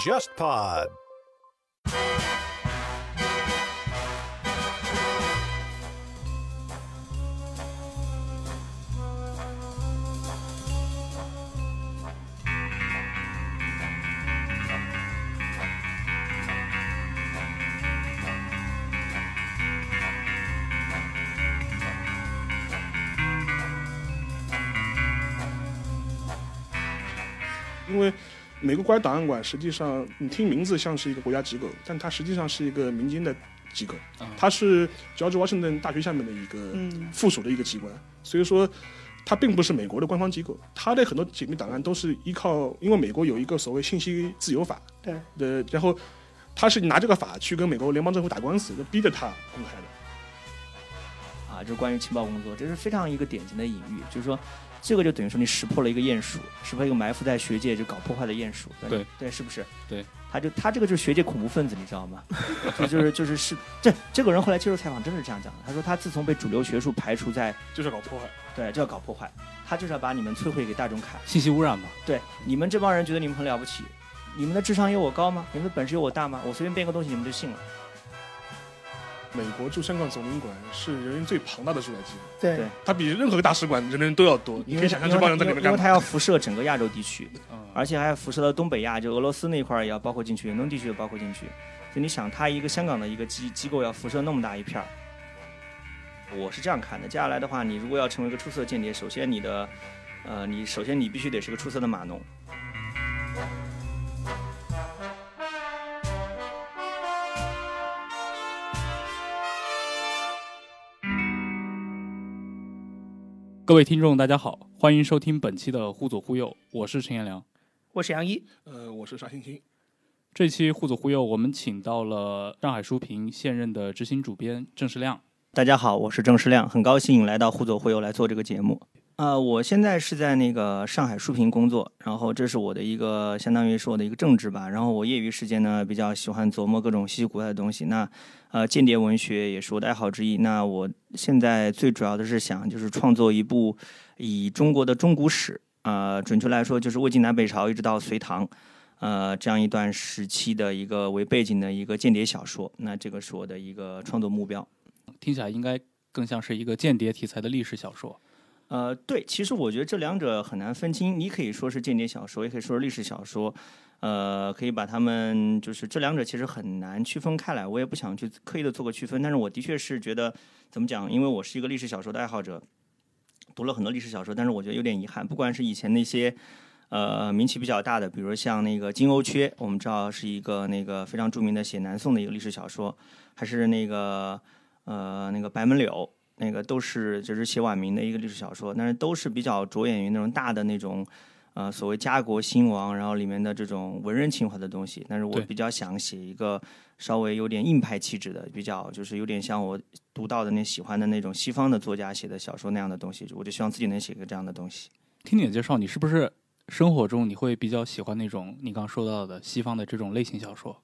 JustPod。美国国家档案馆实际上，你听名字像是一个国家机构，但它实际上是一个民间的机构，它是乔治华盛顿大学下面的一个附属的一个机关，所以说它并不是美国的官方机构，它的很多解密档案都是依靠，因为美国有一个所谓信息自由法，对。的，然后他是拿这个法去跟美国联邦政府打官司，就逼着他公开的。啊，这是关于情报工作，这是非常一个典型的隐喻，就是说。这个就等于说你识破了一个鼹鼠，识破一个埋伏在学界就搞破坏的鼹鼠。对对，是不是？对，他就他这个就是学界恐怖分子，你知道吗？就就是就是是这这个人后来接受采访真是这样讲的。他说他自从被主流学术排除在，就是搞破坏。对，就要搞破坏，他就是要把你们摧毁给大众看。信息污染嘛。对，你们这帮人觉得你们很了不起，你们的智商有我高吗？你们的本事有我大吗？我随便编个东西你们就信了。美国驻香港总领馆是人员最庞大的驻外机构，对，它比任何个大使馆人员都要多。你可以想象这帮人在里面干嘛？因为它要辐射整个亚洲地区，而且还要辐射到东北亚，就俄罗斯那块儿也要包括进去，远东地区也包括进去。所以你想，它一个香港的一个机机构要辐射那么大一片儿，我是这样看的。接下来的话，你如果要成为一个出色间谍，首先你的，呃，你首先你必须得是个出色的码农。各位听众，大家好，欢迎收听本期的《互左互右》，我是陈彦良，我是杨一，呃，我是沙欣欣。这期《互左互右》，我们请到了上海书评现任的执行主编郑世亮。大家好，我是郑世亮，很高兴来到《互左互右》来做这个节目。呃，我现在是在那个上海书评工作，然后这是我的一个相当于是我的一个正职吧。然后我业余时间呢，比较喜欢琢磨各种稀奇古怪的东西。那呃，间谍文学也是我的爱好之一。那我现在最主要的是想就是创作一部以中国的中古史，呃，准确来说就是魏晋南北朝一直到隋唐，呃，这样一段时期的一个为背景的一个间谍小说。那这个是我的一个创作目标。听起来应该更像是一个间谍题材的历史小说。呃，对，其实我觉得这两者很难分清。你可以说是间谍小说，也可以说是历史小说，呃，可以把他们就是这两者其实很难区分开来。我也不想去刻意的做个区分，但是我的确是觉得怎么讲？因为我是一个历史小说的爱好者，读了很多历史小说，但是我觉得有点遗憾。不管是以前那些呃名气比较大的，比如像那个金瓯缺，我们知道是一个那个非常著名的写南宋的一个历史小说，还是那个呃那个白门柳。那个都是就是写晚明的一个历史小说，但是都是比较着眼于那种大的那种，呃，所谓家国兴亡，然后里面的这种文人情怀的东西。但是我比较想写一个稍微有点硬派气质的，比较就是有点像我读到的那喜欢的那种西方的作家写的小说那样的东西。我就希望自己能写一个这样的东西。听你的介绍，你是不是生活中你会比较喜欢那种你刚说到的西方的这种类型小说？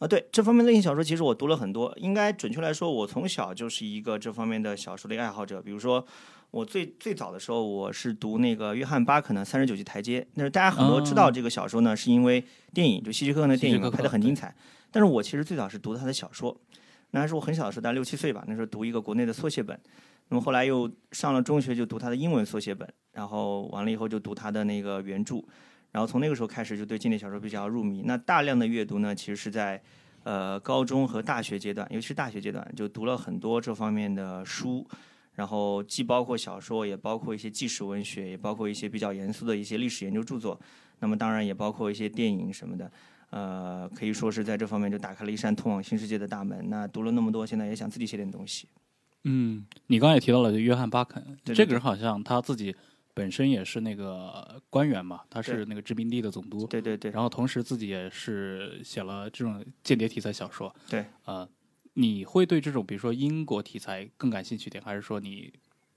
啊，对这方面类型小说，其实我读了很多。应该准确来说，我从小就是一个这方面的小说的爱好者。比如说，我最最早的时候，我是读那个约翰巴肯的《三十九级台阶》。那是大家很多知道这个小说呢，是因为电影，就希区柯克的电影拍的很精彩。但是我其实最早是读他的小说，那还是我很小的时候，大概六七岁吧。那时候读一个国内的缩写本，那么后来又上了中学，就读他的英文缩写本，然后完了以后就读他的那个原著。然后从那个时候开始就对经典小说比较入迷。那大量的阅读呢，其实是在呃高中和大学阶段，尤其是大学阶段，就读了很多这方面的书。然后既包括小说，也包括一些纪实文学，也包括一些比较严肃的一些历史研究著作。那么当然也包括一些电影什么的。呃，可以说是在这方面就打开了一扇通往新世界的大门。那读了那么多，现在也想自己写点东西。嗯，你刚才也提到了约翰巴肯，对这个人好像他自己。本身也是那个官员嘛，他是那个殖民地的总督。对对对。然后同时自己也是写了这种间谍题材小说。对。呃，你会对这种比如说英国题材更感兴趣点，还是说你？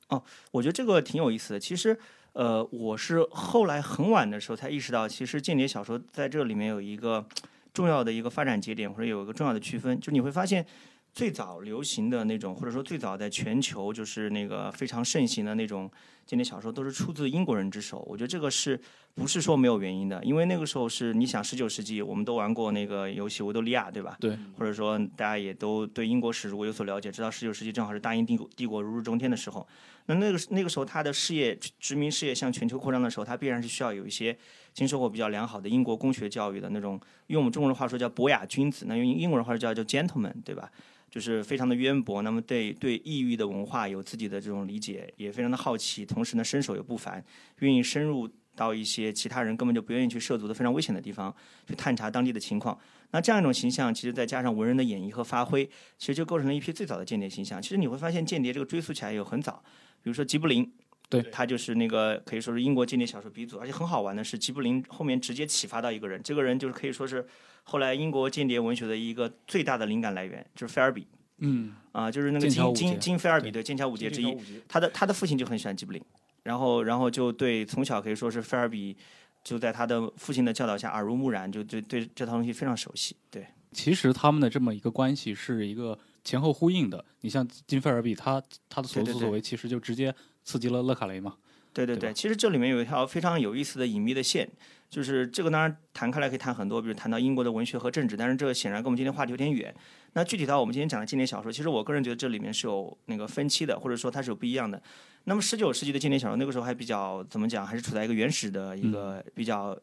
哦，我觉得这个挺有意思的。其实，呃，我是后来很晚的时候才意识到，其实间谍小说在这里面有一个重要的一个发展节点，或者有一个重要的区分，就你会发现。最早流行的那种，或者说最早在全球就是那个非常盛行的那种间谍小说都是出自英国人之手。我觉得这个是不是说没有原因的？因为那个时候是你想，十九世纪我们都玩过那个游戏《维多利亚》，对吧？对。或者说大家也都对英国史如果有所了解，知道十九世纪正好是大英帝国帝国如日中天的时候。那那个那个时候，他的事业殖民事业向全球扩张的时候，他必然是需要有一些经受过比较良好的英国公学教育的那种，用我们中国人话说叫博雅君子，那用英国人话说叫叫 gentleman，对吧？就是非常的渊博，那么对对异域的文化有自己的这种理解，也非常的好奇，同时呢身手也不凡，愿意深入到一些其他人根本就不愿意去涉足的非常危险的地方去探查当地的情况。那这样一种形象，其实再加上文人的演绎和发挥，其实就构成了一批最早的间谍形象。其实你会发现，间谍这个追溯起来有很早，比如说吉布林，对。他就是那个可以说是英国间谍小说鼻祖，而且很好玩的是，吉卜林后面直接启发到一个人，这个人就是可以说是。后来英国间谍文学的一个最大的灵感来源就是菲尔比，嗯，啊，就是那个金金金菲尔比的《剑桥五杰》之一，他的他的父亲就很喜欢吉卜林，然后然后就对从小可以说是菲尔比就在他的父亲的教导下耳濡目染，就对对这套东西非常熟悉。对，其实他们的这么一个关系是一个前后呼应的。你像金菲尔比，他他的所作所为其实就直接刺激了勒卡雷嘛。对对对，其实这里面有一条非常有意思的隐秘的线。就是这个当然谈开来可以谈很多，比如谈到英国的文学和政治，但是这个显然跟我们今天话题有点远。那具体到我们今天讲的经典小说，其实我个人觉得这里面是有那个分期的，或者说它是有不一样的。那么十九世纪的经典小说那个时候还比较怎么讲，还是处在一个原始的一个比较，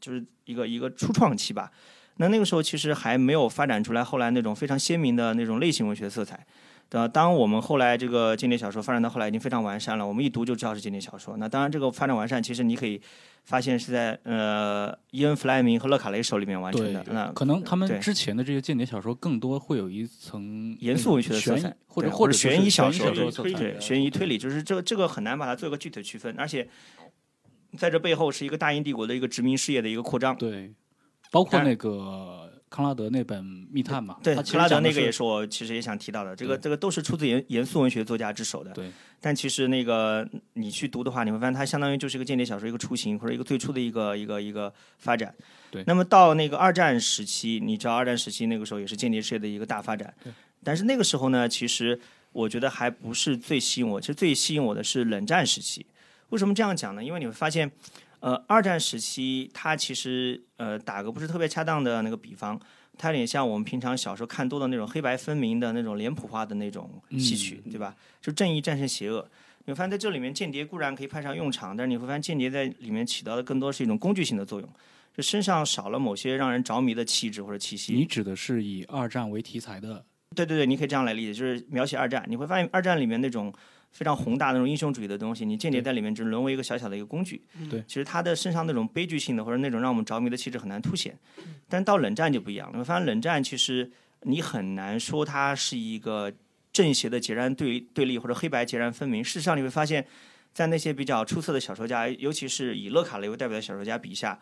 就是一个一个初创期吧。那那个时候其实还没有发展出来后来那种非常鲜明的那种类型文学色彩。呃，当我们后来这个间谍小说发展到后来已经非常完善了，我们一读就知道是间谍小说。那当然，这个发展完善，其实你可以发现是在呃伊恩·弗莱明和勒卡雷手里面完成的。那可能他们之前的这些间谍小说更多会有一层严肃文学的色彩，或者或者悬疑小说，对悬疑推理，就是这个这个很难把它做一个具体的区分。而且在这背后是一个大英帝国的一个殖民事业的一个扩张。对，包括那个。康拉德那本《密探》嘛，对，康拉德那个也是我其实也想提到的。这个这个都是出自严严肃文学作家之手的。对。但其实那个你去读的话，你会发现它相当于就是一个间谍小说一个雏形或者一个最初的一个一个一个发展。对。那么到那个二战时期，你知道二战时期那个时候也是间谍事业的一个大发展。对。但是那个时候呢，其实我觉得还不是最吸引我。其实最吸引我的是冷战时期。为什么这样讲呢？因为你会发现，呃，二战时期它其实呃打个不是特别恰当的那个比方。它有点像我们平常小时候看多的那种黑白分明的那种脸谱化的那种戏曲，对吧？就正义战胜邪恶。你会发现在这里面，间谍固然可以派上用场，但是你会发现间谍在里面起到的更多是一种工具性的作用，就身上少了某些让人着迷的气质或者气息。你指的是以二战为题材的？对对对，你可以这样来理解，就是描写二战。你会发现二战里面那种。非常宏大那种英雄主义的东西，你间谍在里面只沦为一个小小的一个工具。对，其实他的身上那种悲剧性的或者那种让我们着迷的气质很难凸显。但到冷战就不一样了，你会发现冷战其实你很难说它是一个正邪的截然对对立或者黑白截然分明。事实上你会发现，在那些比较出色的小说家，尤其是以勒卡雷为代表的小说家笔下。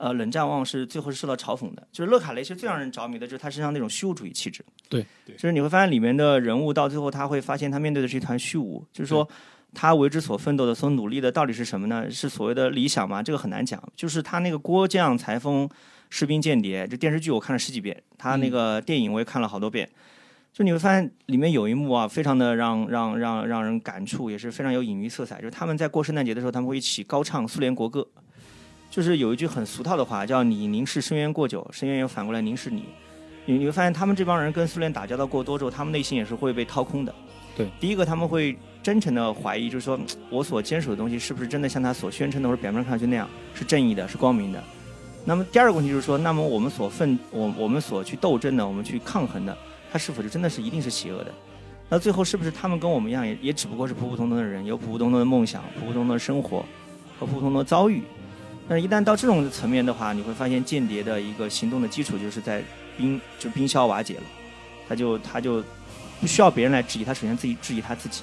呃，冷战往往是最后是受到嘲讽的。就是勒卡雷其实最让人着迷的，就是他身上那种虚无主义气质。对，就是你会发现里面的人物到最后他会发现他面对的是一团虚无。就是说，他为之所奋斗的、所努力的到底是什么呢？是所谓的理想吗？这个很难讲。就是他那个郭将裁缝、士兵间谍，这电视剧我看了十几遍，他那个电影我也看了好多遍。就你会发现里面有一幕啊，非常的让让让让人感触，也是非常有隐喻色彩。就是他们在过圣诞节的时候，他们会一起高唱苏联国歌。就是有一句很俗套的话，叫“你凝视深渊过久，深渊又反过来凝视你”。你你会发现，他们这帮人跟苏联打交道过多之后，他们内心也是会被掏空的。对，第一个他们会真诚的怀疑，就是说我所坚守的东西是不是真的像他所宣称的，或者表面上看上去那样是正义的，是光明的。那么第二个问题就是说，那么我们所奋我我们所去斗争的，我们去抗衡的，它是否就真的是一定是邪恶的？那最后是不是他们跟我们一样，也也只不过是普普通通的人，有普普通通的梦想、普普通通的生活和普普通通的遭遇？但是，一旦到这种层面的话，你会发现间谍的一个行动的基础就是在冰就冰消瓦解了，他就他就不需要别人来质疑，他首先自己质疑他自己。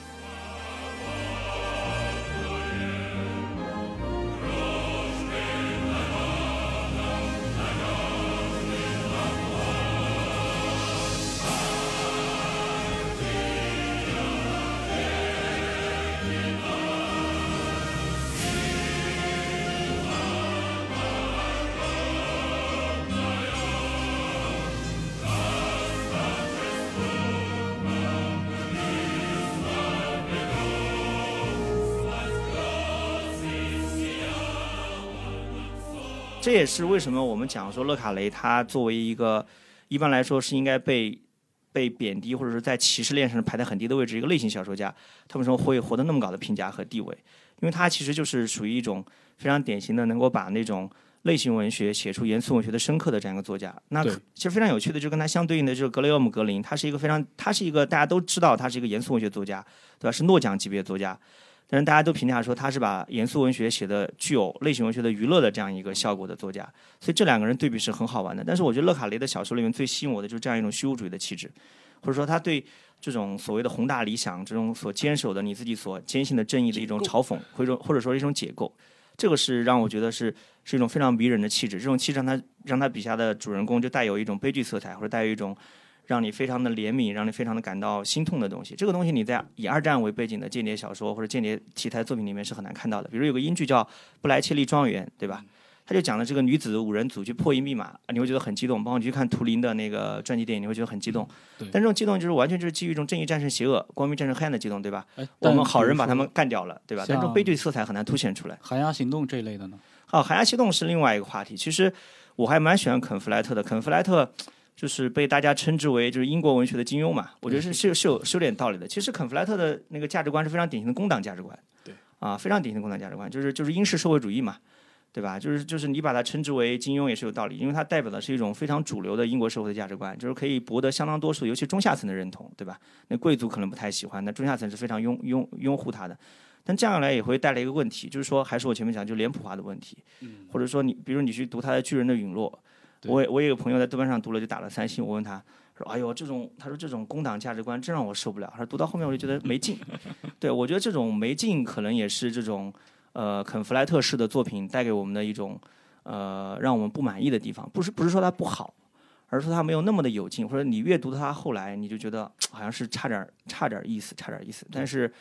这也是为什么我们讲说勒卡雷他作为一个一般来说是应该被被贬低或者说在歧视链上排在很低的位置一个类型小说家，他为什么会获得那么高的评价和地位？因为他其实就是属于一种非常典型的能够把那种类型文学写出严肃文学的深刻的这样一个作家。那其实非常有趣的，就跟他相对应的就是格雷厄姆格林，他是一个非常他是一个大家都知道他是一个严肃文学作家，对吧？是诺奖级别作家。但是大家都评价说他是把严肃文学写的具有类型文学的娱乐的这样一个效果的作家，所以这两个人对比是很好玩的。但是我觉得勒卡雷的小说里面最吸引我的就是这样一种虚无主义的气质，或者说他对这种所谓的宏大理想、这种所坚守的你自己所坚信的正义的一种嘲讽，或者或者说一种解构，这个是让我觉得是是一种非常迷人的气质。这种气质让他让他笔下的主人公就带有一种悲剧色彩，或者带有一种。让你非常的怜悯，让你非常的感到心痛的东西，这个东西你在以二战为背景的间谍小说或者间谍题材作品里面是很难看到的。比如有个英剧叫《布莱切利庄园》，对吧？他就讲了这个女子五人组去破译密码，你会觉得很激动。包括你去看图灵的那个传记电影，你会觉得很激动。但这种激动就是完全就是基于一种正义战胜邪恶、光明战胜黑暗的激动，对吧？我们好人把他们干掉了，对吧？但这种悲剧色彩很难凸显出来。寒鸦行动这一类的呢？哦，寒鸦行动是另外一个话题。其实我还蛮喜欢肯弗莱特的，肯弗莱特。就是被大家称之为就是英国文学的金庸嘛，我觉得是是是有是有点道理的。其实肯弗莱特的那个价值观是非常典型的工党价值观，对，啊，非常典型的工党价值观，就是就是英式社会主义嘛，对吧？就是就是你把它称之为金庸也是有道理，因为它代表的是一种非常主流的英国社会的价值观，就是可以博得相当多数，尤其中下层的认同，对吧？那贵族可能不太喜欢，那中下层是非常拥拥拥护他的。但这样来也会带来一个问题，就是说还是我前面讲就脸谱化的问题，或者说你比如你去读他的《巨人的陨落》。我我有个朋友在豆瓣上读了就打了三星，我问他说：“哎呦，这种他说这种工党价值观真让我受不了。”他说读到后面我就觉得没劲。对我觉得这种没劲可能也是这种呃肯弗莱特式的作品带给我们的一种呃让我们不满意的地方。不是不是说它不好，而是说它没有那么的有劲，或者你阅读它后来你就觉得好像是差点差点意思，差点意思。但是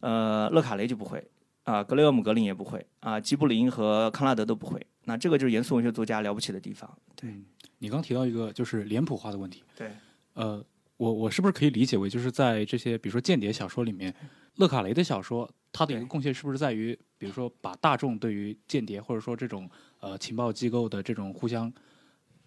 呃勒卡雷就不会啊，格雷厄姆格林也不会啊，吉布林和康拉德都不会。那这个就是严肃文学作家了不起的地方。对，你刚提到一个就是脸谱化的问题。对，呃，我我是不是可以理解为，就是在这些比如说间谍小说里面，勒卡雷的小说，他的一个贡献是不是在于，比如说把大众对于间谍或者说这种呃情报机构的这种互相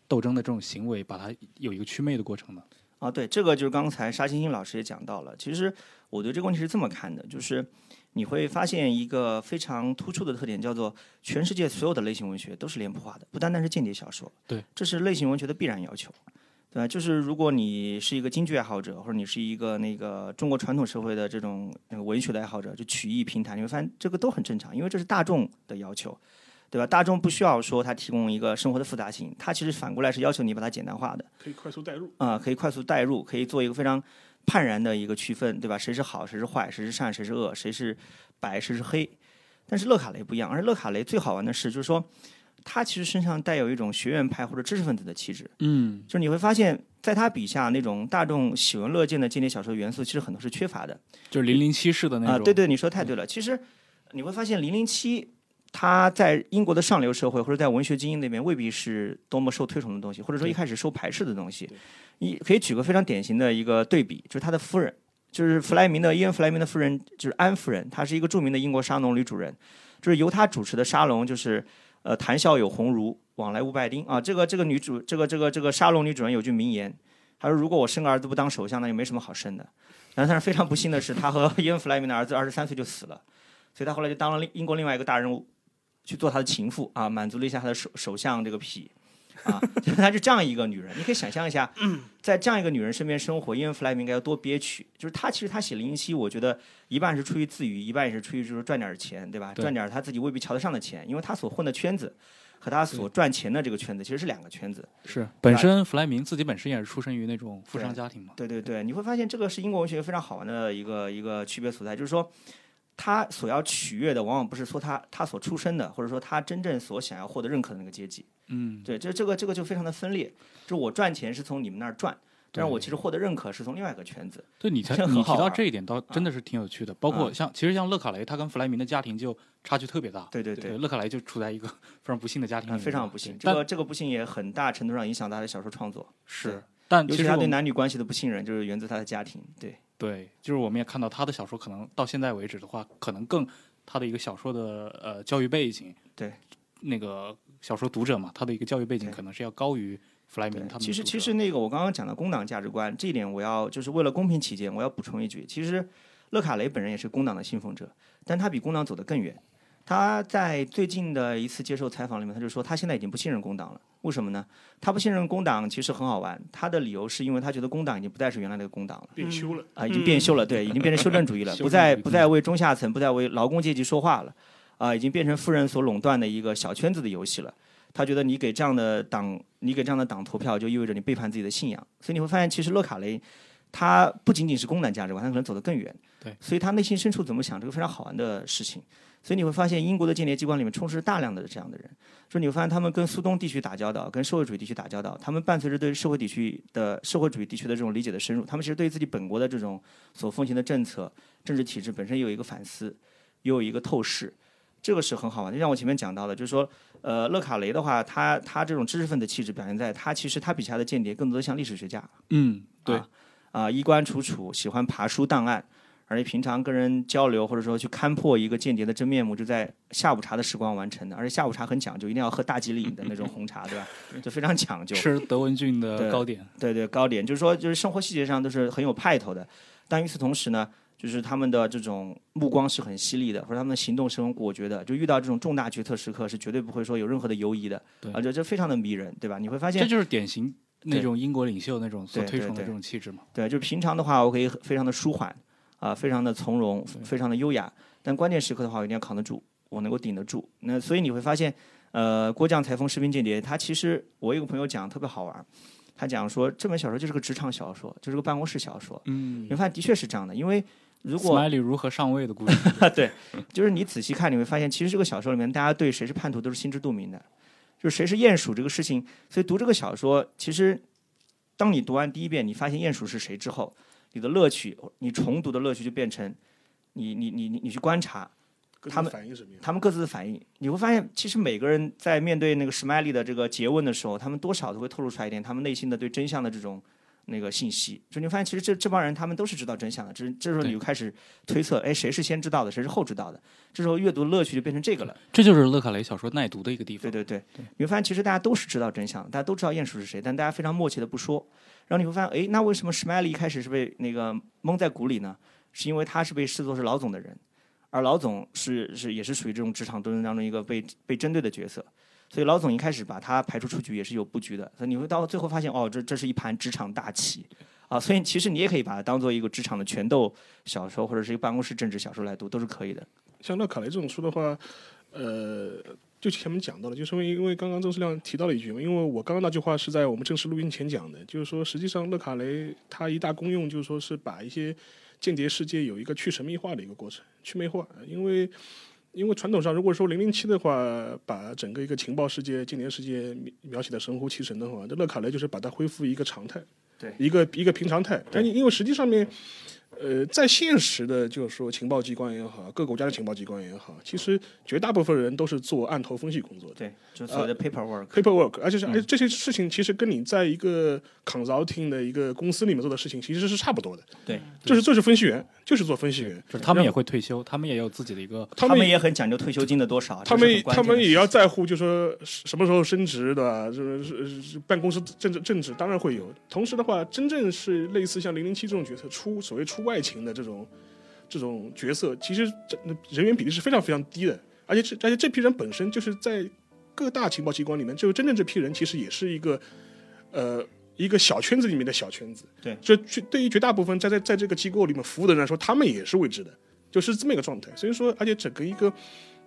斗争的这种行为，把它有一个祛魅的过程呢？啊，对，这个就是刚才沙欣欣老师也讲到了。其实我对这个问题是这么看的，就是。你会发现一个非常突出的特点，叫做全世界所有的类型文学都是脸谱化的，不单单是间谍小说。对，这是类型文学的必然要求，对吧？就是如果你是一个京剧爱好者，或者你是一个那个中国传统社会的这种那个文学的爱好者，就曲艺评弹，你会发现这个都很正常，因为这是大众的要求，对吧？大众不需要说他提供一个生活的复杂性，他其实反过来是要求你把它简单化的，可以快速代入啊，可以快速代入，可以做一个非常。判然的一个区分，对吧？谁是好，谁是坏，谁是善，谁是恶，谁是白，谁是黑。但是勒卡雷不一样，而勒卡雷最好玩的是，就是说他其实身上带有一种学院派或者知识分子的气质。嗯，就是你会发现在他笔下那种大众喜闻乐见的间谍小说元素，其实很多是缺乏的。就是零零七式的那种。啊，对对，你说太对了。其实你会发现零零七。他在英国的上流社会，或者在文学精英那边，未必是多么受推崇的东西，或者说一开始受排斥的东西。你可以举个非常典型的一个对比，就是他的夫人，就是弗莱明的伊恩·弗莱明的夫人，就是安夫人，她是一个著名的英国沙龙女主人，就是由她主持的沙龙，就是呃谈笑有鸿儒，往来无白丁啊。这个这个女主，这个这个这个沙龙女主人有句名言，她说：“如果我生个儿子不当首相，那就没什么好生的。”但是非常不幸的是，她和 伊恩·弗莱明的儿子二十三岁就死了，所以她后来就当了英国另外一个大人物。去做他的情妇啊，满足了一下他的首首相这个癖啊，她是这样一个女人，你可以想象一下，在这样一个女人身边生活，因为弗莱明应该有多憋屈。就是他其实他写零零七，我觉得一半是出于自娱，一半也是出于就是赚点钱，对吧？赚点他自己未必瞧得上的钱，因为他所混的圈子和他所赚钱的这个圈子其实是两个圈子。是本身弗莱明自己本身也是出生于那种富商家庭嘛？对对对，你会发现这个是英国文学非常好玩的一个一个区别所在，就是说。他所要取悦的，往往不是说他他所出身的，或者说他真正所想要获得认可的那个阶级。嗯，对，这这个这个就非常的分裂。就我赚钱是从你们那儿赚，但是我其实获得认可是从另外一个圈子。对，你才 你提到这一点，倒真的是挺有趣的。包括像其实像勒卡雷，他跟弗莱明的家庭就差距特别大。对对对，勒卡雷就处在一个 非常不幸的家庭里，非常不幸。这个这个不幸也很大程度上影响他的小说创作。是，但尤其他对男女关系的不信任，就是源自他的家庭。对对，就是我们也看到他的小说，可能到现在为止的话，可能更。他的一个小说的呃教育背景，对，那个小说读者嘛，他的一个教育背景可能是要高于弗莱明他们其实其实那个我刚刚讲的工党价值观这一点，我要就是为了公平起见，我要补充一句，其实勒卡雷本人也是工党的信奉者，但他比工党走得更远。他在最近的一次接受采访里面，他就说他现在已经不信任工党了。为什么呢？他不信任工党其实很好玩，他的理由是因为他觉得工党已经不再是原来那个工党了。变修了。啊，已经变修了，对，已经变成修正主义了，不再不再为中下层，不再为劳工阶级说话了，啊，已经变成富人所垄断的一个小圈子的游戏了。他觉得你给这样的党，你给这样的党投票，就意味着你背叛自己的信仰。所以你会发现，其实勒卡雷他不仅仅是工党价值观，他可能走得更远。对，所以他内心深处怎么想，这个非常好玩的事情。所以你会发现，英国的间谍机关里面充斥大量的这样的人。说你会发现，他们跟苏东地区打交道，跟社会主义地区打交道，他们伴随着对社会地区的社会主义地区的这种理解的深入，他们其实对自己本国的这种所奉行的政策、政治体制本身有一个反思，也有一个透视，这个是很好玩。就像我前面讲到的，就是说，呃，勒卡雷的话，他他这种知识分子气质表现在他其实他笔下的间谍更多的像历史学家，嗯，对，啊啊，衣冠楚楚，喜欢爬书档案，而且平常跟人交流或者说去勘破一个间谍的真面目，就在下午茶的时光完成的。而且下午茶很讲究，一定要喝大吉岭的那种红茶，对吧？就非常讲究。吃德文郡的糕点，对对，糕点就是说，就是生活细节上都是很有派头的，但与此同时呢，就是他们的这种目光是很犀利的，或者他们的行动是很果决的，就遇到这种重大决策时刻是绝对不会说有任何的犹疑的，对而且这非常的迷人，对吧？你会发现这就是典型那种英国领袖那种所推崇的这种气质嘛。对，就是平常的话，我可以非常的舒缓，啊、非常的从容，非常的优雅。但关键时刻的话，我一定要扛得住，我能够顶得住。那所以你会发现，呃，郭将裁缝士兵间谍，他其实我有个朋友讲特别好玩，他讲说这本小说就是个职场小说，就是个办公室小说。嗯你会发现的确是这样的，因为如果，Smiley 如何上位的故事，对，就是你仔细看，你会发现，其实这个小说里面，大家对谁是叛徒都是心知肚明的，就是谁是鼹鼠这个事情。所以读这个小说，其实当你读完第一遍，你发现鼹鼠是谁之后，你的乐趣，你重读的乐趣就变成你你你你你去观察他们反应什么样？他们各自的反应，你会发现，其实每个人在面对那个史麦利的这个诘问的时候，他们多少都会透露出来一点他们内心的对真相的这种那个信息。就你会发现，其实这这帮人他们都是知道真相的，这这时候你就开始推测，哎，谁是先知道的，谁是后知道的。这时候阅读乐趣就变成这个了。这就是勒卡雷小说耐读的一个地方。对对对，你会发现其实大家都是知道真相，大家都知道鼹鼠是谁，但大家非常默契的不说。然后你会发现，哎，那为什么史麦利一开始是被那个蒙在鼓里呢？是因为他是被视作是老总的人，而老总是是也是属于这种职场斗争当中一个被被针对的角色。所以老总一开始把他排除出局也是有布局的，所以你会到最后发现，哦，这这是一盘职场大棋啊！所以其实你也可以把它当做一个职场的权斗小说，或者是一个办公室政治小说来读，都是可以的。像乐卡雷这种书的话，呃，就前面讲到了，就是因为因为刚刚郑世亮提到了一句嘛，因为我刚刚那句话是在我们正式录音前讲的，就是说实际上勒卡雷他一大功用就是说是把一些间谍世界有一个去神秘化的一个过程，去魅化，因为。因为传统上，如果说零零七的话，把整个一个情报世界、间谍世界描描写的神乎其神的话，这勒卡雷就是把它恢复一个常态，对一个一个平常态。但因为实际上面，呃，在现实的，就是说情报机关也好，各国家的情报机关也好，其实绝大部分人都是做案头分析工作的对，就是所谓的 paperwork。，paperwork，而且是而且这些事情其实跟你在一个 consulting 的一个公司里面做的事情其实是差不多的，对，就是就是分析员，就是做分析员。就是他们也会退休，他们也有自己的一个他们他们也很讲究退休金的多少，他们他们也要在乎，就说什么时候升职，的？就是是是办公室政治政治当然会有。同时的话，真正是类似像零零七这种角色出所谓出外勤的这种这种角色，其实这人员比例是非常非常低的。而且这而且这批人本身就是在各大情报机关里面，就真正这批人其实也是一个呃一个小圈子里面的小圈子。对，这绝对于绝大部分在在在这个机构里面服务的人来说，他们也是未知的，就是这么一个状态。所以说，而且整个一个。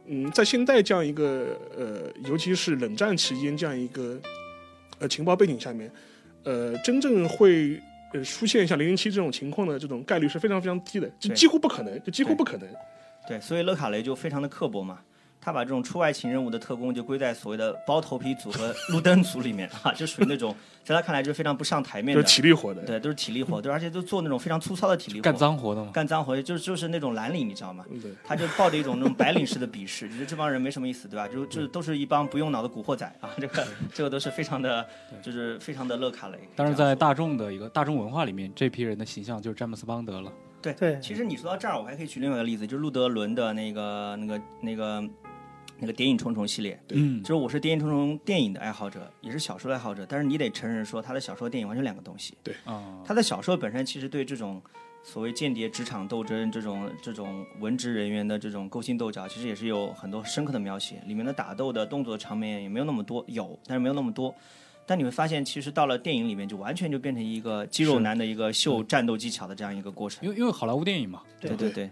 嗯，在现在这样一个呃，尤其是冷战期间这样一个呃情报背景下面，呃，真正会呃出现像零零七这种情况的这种概率是非常非常低的，就几乎不可能，就几乎不可能。对，所以勒卡雷就非常的刻薄嘛，他把这种出外勤任务的特工就归在所谓的包头皮组和路灯组里面啊，就属于那种在他看来就是非常不上台面的，就是体力活的，对，都是体力活，对，而且都做那种非常粗糙的体力活，干脏活的嘛。干脏活，就是就是那种蓝领，你知道吗？嗯对。他就抱着一种那种白领式的鄙视，觉得这帮人没什么意思，对吧？就就都是一帮不用脑的古惑仔啊，这个这个都是非常的，就是非常的乐卡雷。但是在大众的一个大众文化里面，这批人的形象就是詹姆斯邦德了。对对其实你说到这儿，我还可以举另外一个例子，就是路德伦的那个那个那个那个《谍影重重》系列，嗯就是我是《谍影重重》电影的爱好者，也是小说的爱好者，但是你得承认说他的小说、电影完全两个东西。啊，他的小说本身其实对这种所谓间谍职场斗争、这种这种文职人员的这种勾心斗角，其实也是有很多深刻的描写。里面的打斗的动作场面也没有那么多，有，但是没有那么多。但你会发现，其实到了电影里面，就完全就变成一个肌肉男的一个秀战斗技巧的这样一个过程。因为因为好莱坞电影嘛，对对对，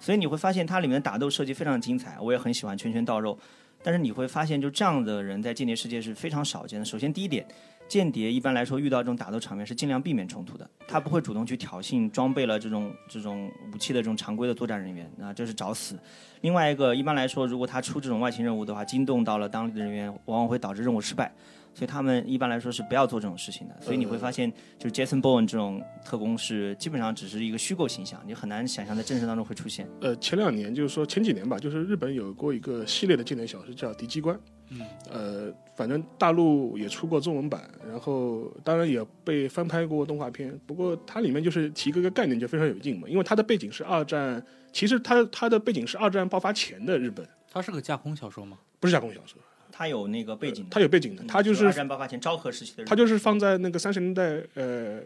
所以你会发现它里面的打斗设计非常精彩，我也很喜欢拳拳到肉。但是你会发现，就这样的人在间谍世界是非常少见的。首先第一点，间谍一般来说遇到这种打斗场面是尽量避免冲突的，他不会主动去挑衅装备了这种这种武器的这种常规的作战人员，那这是找死。另外一个，一般来说，如果他出这种外勤任务的话，惊动到了当地的人员，往往会导致任务失败。所以他们一般来说是不要做这种事情的。所以你会发现，就是 Jason Bourne 这种特工是基本上只是一个虚构形象，你很难想象在真实当中会出现。呃，前两年就是说前几年吧，就是日本有过一个系列的经典小说叫《敌机关》，嗯，呃，反正大陆也出过中文版，然后当然也被翻拍过动画片。不过它里面就是提个个概念就非常有劲嘛，因为它的背景是二战，其实它它的背景是二战爆发前的日本，它是个架空小说吗？不是架空小说，他有那个背景的，它有背景的，它就是二是战爆发前昭和时期的日本，它就是放在那个三十年代呃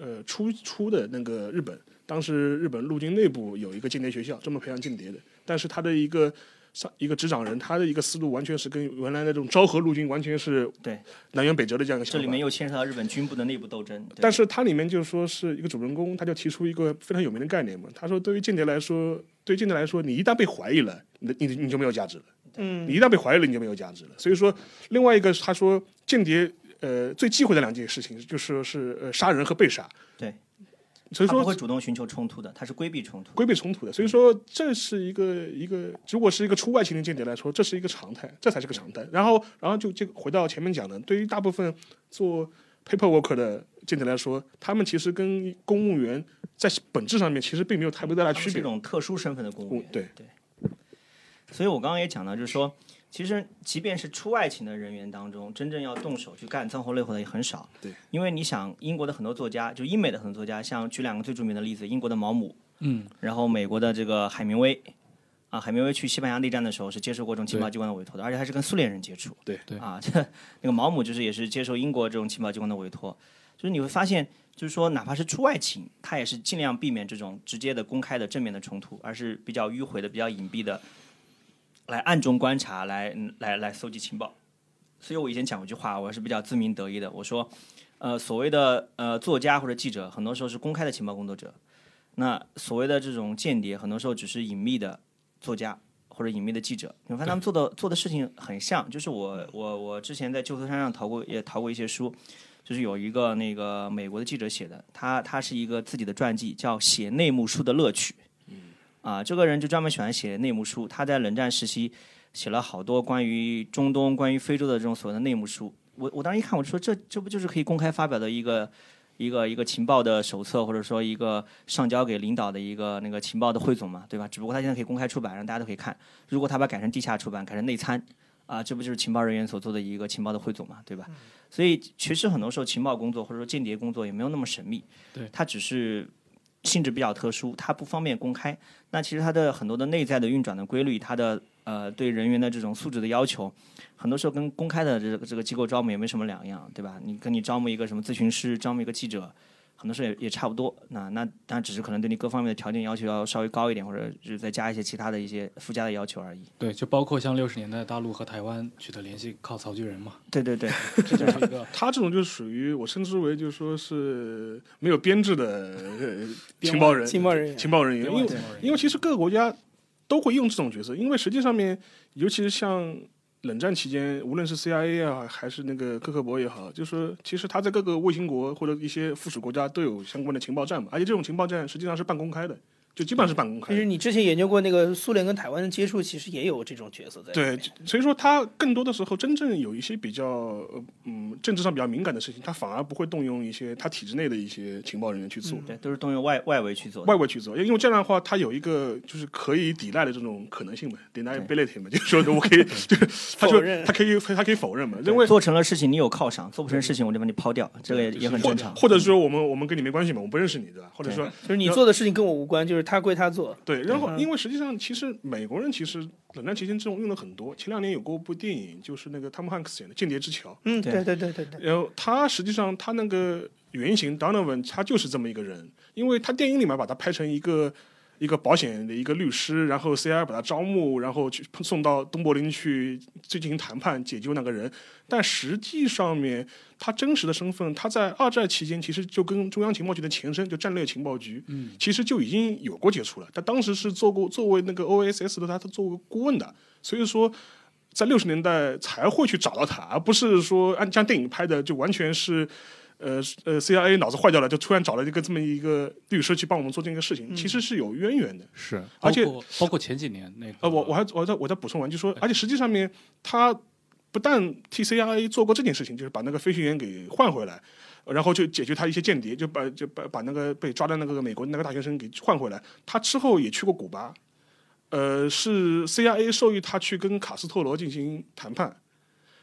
呃初初的那个日本，当时日本陆军内部有一个间谍学校，专门培养间谍的，但是他的一个上一个执掌人，他的一个思路完全是跟原来的这种昭和陆军完全是对南辕北辙的这样一个想法。这里面又牵涉到日本军部的内部斗争。但是它里面就是说是一个主人公，他就提出一个非常有名的概念嘛。他说，对于间谍来说，对于间谍来说，你一旦被怀疑了，你的你你就没有价值了。嗯你一旦被怀疑了，你就没有价值了。所以说，另外一个他说间谍呃最忌讳的两件事情就是是呃杀人和被杀。对，所以说不会主动寻求冲突的，他是规避冲突。规避冲突的。所以说这是一个一个，如果是一个出外勤的间谍来说，这是一个常态，这才是个常态。然后然后就这个回到前面讲的，对于大部分做 paperwork 的间谍来说，他们其实跟公务员在本质上面其实并没有太多太大区别。他们是一种特殊身份的公务员。对对。所以我刚刚也讲到，就是说，其实即便是出外勤的人员当中，真正要动手去干脏活累活的也很少。对。因为你想，英国的很多作家，就英美的很多作家，像举两个最著名的例子，英国的毛姆，嗯，然后美国的这个海明威，啊，海明威去西班牙内战的时候是接受过这种情报机关的委托的，而且还是跟苏联人接触。对对啊，这 那个毛姆就是也是接受英国这种情报机关的委托，就是你会发现，就是说哪怕是出外勤，他也是尽量避免这种直接的、公开的、正面的冲突，而是比较迂回的、比较隐蔽的，来暗中观察，来嗯来来搜集情报。所以我以前讲过一句话，我是比较自鸣得意的，我说，呃，所谓的呃作家或者记者，很多时候是公开的情报工作者，那所谓的这种间谍，很多时候只是隐秘的作家或者隐秘的记者。你会发现他们做的做的事情很像，就是我我我之前在旧书山上淘过也淘过一些书，就是有一个那个美国的记者写的，他他是一个自己的传记，叫《写内幕书的乐趣》。啊，这个人就专门喜欢写内幕书，他在冷战时期写了好多关于中东、关于非洲的这种所谓的内幕书。我我当时一看，我就说这这不就是可以公开发表的一个一个一个情报的手册，或者说一个上交给领导的一个那个情报的汇总嘛，对吧？只不过他现在可以公开出版，让大家都可以看。如果他把改成地下出版，改成内参，啊，这不就是情报人员所做的一个情报的汇总嘛，对吧？所以其实很多时候情报工作或者说间谍工作也没有那么神秘，对他只是性质比较特殊，它不方便公开。那其实它的很多的内在的运转的规律，它的呃对人员的这种素质的要求，很多时候跟公开的这个这个机构招募也没什么两样，对吧？你跟你招募一个什么咨询师，招募一个记者，很多时候也也差不多。那那当然只是可能对你各方面的条件要求要稍微高一点，或者是再加一些其他的一些附加的要求而已。对，就包括像六十年代大陆和台湾取得联系靠曹巨人嘛，对对对，这就是一个 他这种就属于我称之为就是说是没有编制的 情报人情报人员情报人员，因为因为其实各个国家都会用这种角色，因为实际上面，尤其是像冷战期间，无论是 CIA 啊，还是那个克格勃也好，就是其实他在各个卫星国或者一些附属国家都有相关的情报站嘛，而且这种情报站实际上是半公开的，就基本上是半公开的。其实你之前研究过那个苏联跟台湾的接触，其实也有这种角色在。对，所以说他更多的时候，真正有一些比较呃嗯政治上比较敏感的事情，他反而不会动用一些他体制内的一些情报人员去做。对，都是动用外外围去做。外围去做，因为这样的话，他有一个就是可以抵赖的这种可能性嘛，deniability 嘛，就是说我可以，就是 他就否认他可以他可以否认嘛，因为做成了事情你有犒赏，做不成事情我就把你抛掉，这个也也很正常。或者说我们我们跟你没关系嘛，我不认识你，对吧？或者说就是你做的事情跟我无关，就是他归他做。对，然后嗯因为实际上其实美国人其实冷战期间这种用的很多。前两年有过一部电影，就是那个汤姆汉克斯演的《间谍之桥》，嗯，对对对对对对，然后他实际上他那个原型 Donovan 他就是这么一个人，因为他电影里面把他拍成一个一个保险的一个律师，然后 CIA 把他招募，然后去送到东柏林去去进行谈判解救那个人，但实际上面他真实的身份，他在二战期间其实就跟中央情报局的前身就战略情报局，嗯，其实就已经有过接触了。他当时是做过作为那个 OSS 的他他做过顾问的，所以说。在六十年代才会去找到他，而不是说按像电影拍的，就完全是，呃呃 CIA 脑子坏掉了，就突然找了一个这么一个律师去帮我们做这个事情，其实是有渊源的。是，而且包括前几年那个，呃，我我还我再我再补充完，就说，而且实际上面他不但替 CIA 做过这件事情，就是把那个飞行员给换回来，呃然后就解决他一些间谍，就把就把把那个被抓的那个美国那个大学生给换回来。他之后也去过古巴，呃，是 CIA 授意他去跟卡斯特罗进行谈判，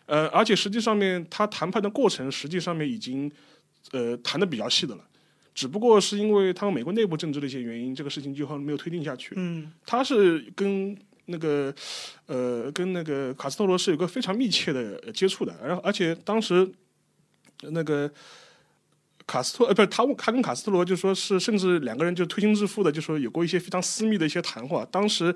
呃，而且实际上面他谈判的过程，实际上面已经呃谈的比较细的了。只不过是因为他们美国内部政治的一些原因，这个事情最后没有推进下去。嗯，他是跟那个呃跟那个卡斯特罗是有个非常密切的呃接触的，然后而且当时那个卡斯特呃不是他他跟卡斯特罗就说是甚至两个人就推心置腹的就说有过一些非常私密的一些谈话。当时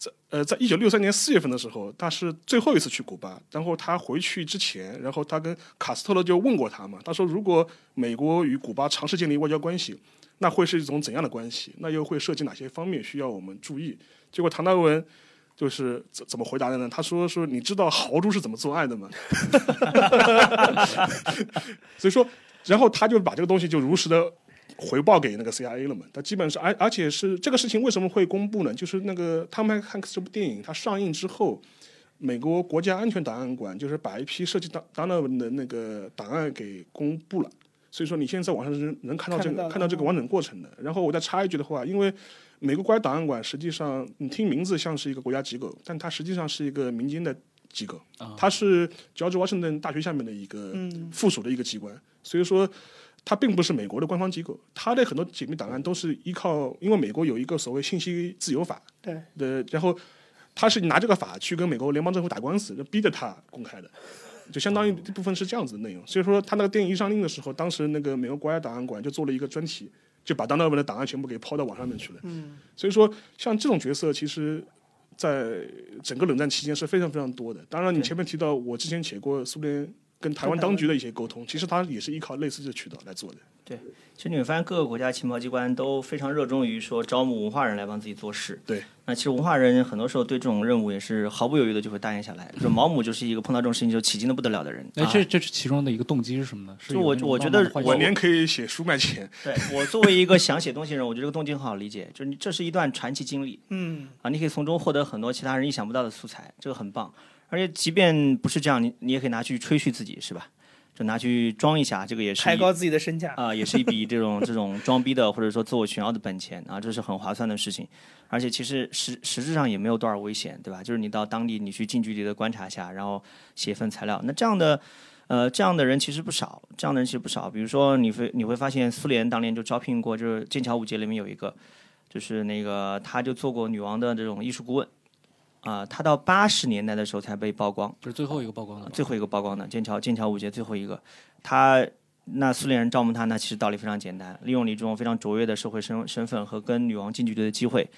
在呃在一九六三年四月份的时候，他是最后一次去古巴，然后他回去之前，然后他跟卡斯特罗就问过他嘛，他说如果美国与古巴尝试建立外交关系。那会是一种怎样的关系？那又会涉及哪些方面需要我们注意？结果唐达文就是怎怎么回答的呢？他说说你知道豪猪是怎么做爱的吗？所以说，然后他就把这个东西就如实的回报给那个 CIA 了嘛。他基本上而而且是这个事情为什么会公布呢？就是那个汤姆汉克斯这部电影它上映之后。美国国家安全档案馆就是把一批涉及到 Donovan 的那个档案给公布了，所以说你现在在网上是能能看到这看到的个看到这个完整过程的。然后我再插一句的话，因为美国国家档案馆实际上你听名字像是一个国家机构，但它实际上是一个民间的机构，它是乔治华盛顿大学下面的一个附属的一个机关，所以说。它并不是美国的官方机构，它的很多解密档案都是依靠，因为美国有一个所谓信息自由法对，的，然后他是拿这个法去跟美国联邦政府打官司，就逼着他公开的，就相当于这部分是这样子的内容。所以说，他那个电影一上映的时候，当时那个美国国家档案馆就做了一个专题，就把当纳文的档案全部给抛到网上面去了。嗯，所以说像这种角色，其实在整个冷战期间是非常非常多的。当然，你前面提到我之前写过苏联跟台湾当局的一些沟通，其实它也是依靠类似的渠道来做的。对其实你会发现各个国家情报机关都非常热衷于说招募文化人来帮自己做事。对。那其实文化人很多时候对这种任务也是毫不犹豫的就会答应下来。就毛姆就是一个碰到这种事情就起劲的不得了的人。哎，啊这这是其中的一个动机是什么呢？是就我我觉得晚年可以写书卖钱，对我作为一个想写东西的人，我觉得这个动机很好理解，就是你这是一段传奇经历嗯，啊，你可以从中获得很多其他人意想不到的素材，这个很棒。而且即便不是这样，你你也可以拿去吹嘘自己，是吧？就拿去装一下，这个也是抬高自己的身价。啊、也是一笔这种这种装逼的或者说自我炫耀的本钱啊，这是很划算的事情。而且其实实实质上也没有多少危险，对吧？就是你到当地，你去近距离的观察一下，然后写一份材料。那这样的呃这样的人其实不少，这样的人其实不少。比如说你会你会发现，苏联当年就招聘过，就是剑桥五杰里面有一个，就是那个他就做过女王的这种艺术顾问。啊、他到八十年代的时候才被曝光，就是最后一个曝光的吧，最后一个曝光的剑桥剑桥五杰最后一个，他那苏联人招募他，那其实道理非常简单，利用你这种非常卓越的社会身身份和跟女王近距离的机会，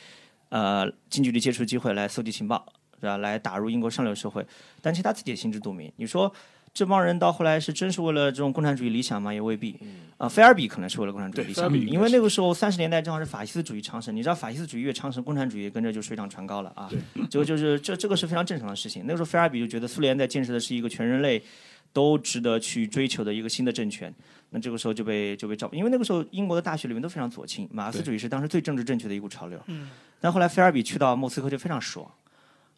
呃，近距离接触机会来搜集情报，是吧？来打入英国上流社会。但其实他自己也心知肚明。你说这帮人到后来是真是为了这种共产主义理想吗？也未必。啊、菲尔比可能是为了共产主义理想，因为那个时候三十年代正好是法西斯主义昌盛，你知道法西斯主义越昌盛，共产主义跟着就水涨船高了啊。这个就是这这个是非常正常的事情。那个时候菲尔比就觉得苏联在建设的是一个全人类都值得去追求的一个新的政权。那这个时候就被就被召，因为那个时候英国的大学里面都非常左倾，马克思主义是当时最政治正确的一股潮流。嗯。但后来菲尔比去到莫斯科就非常爽，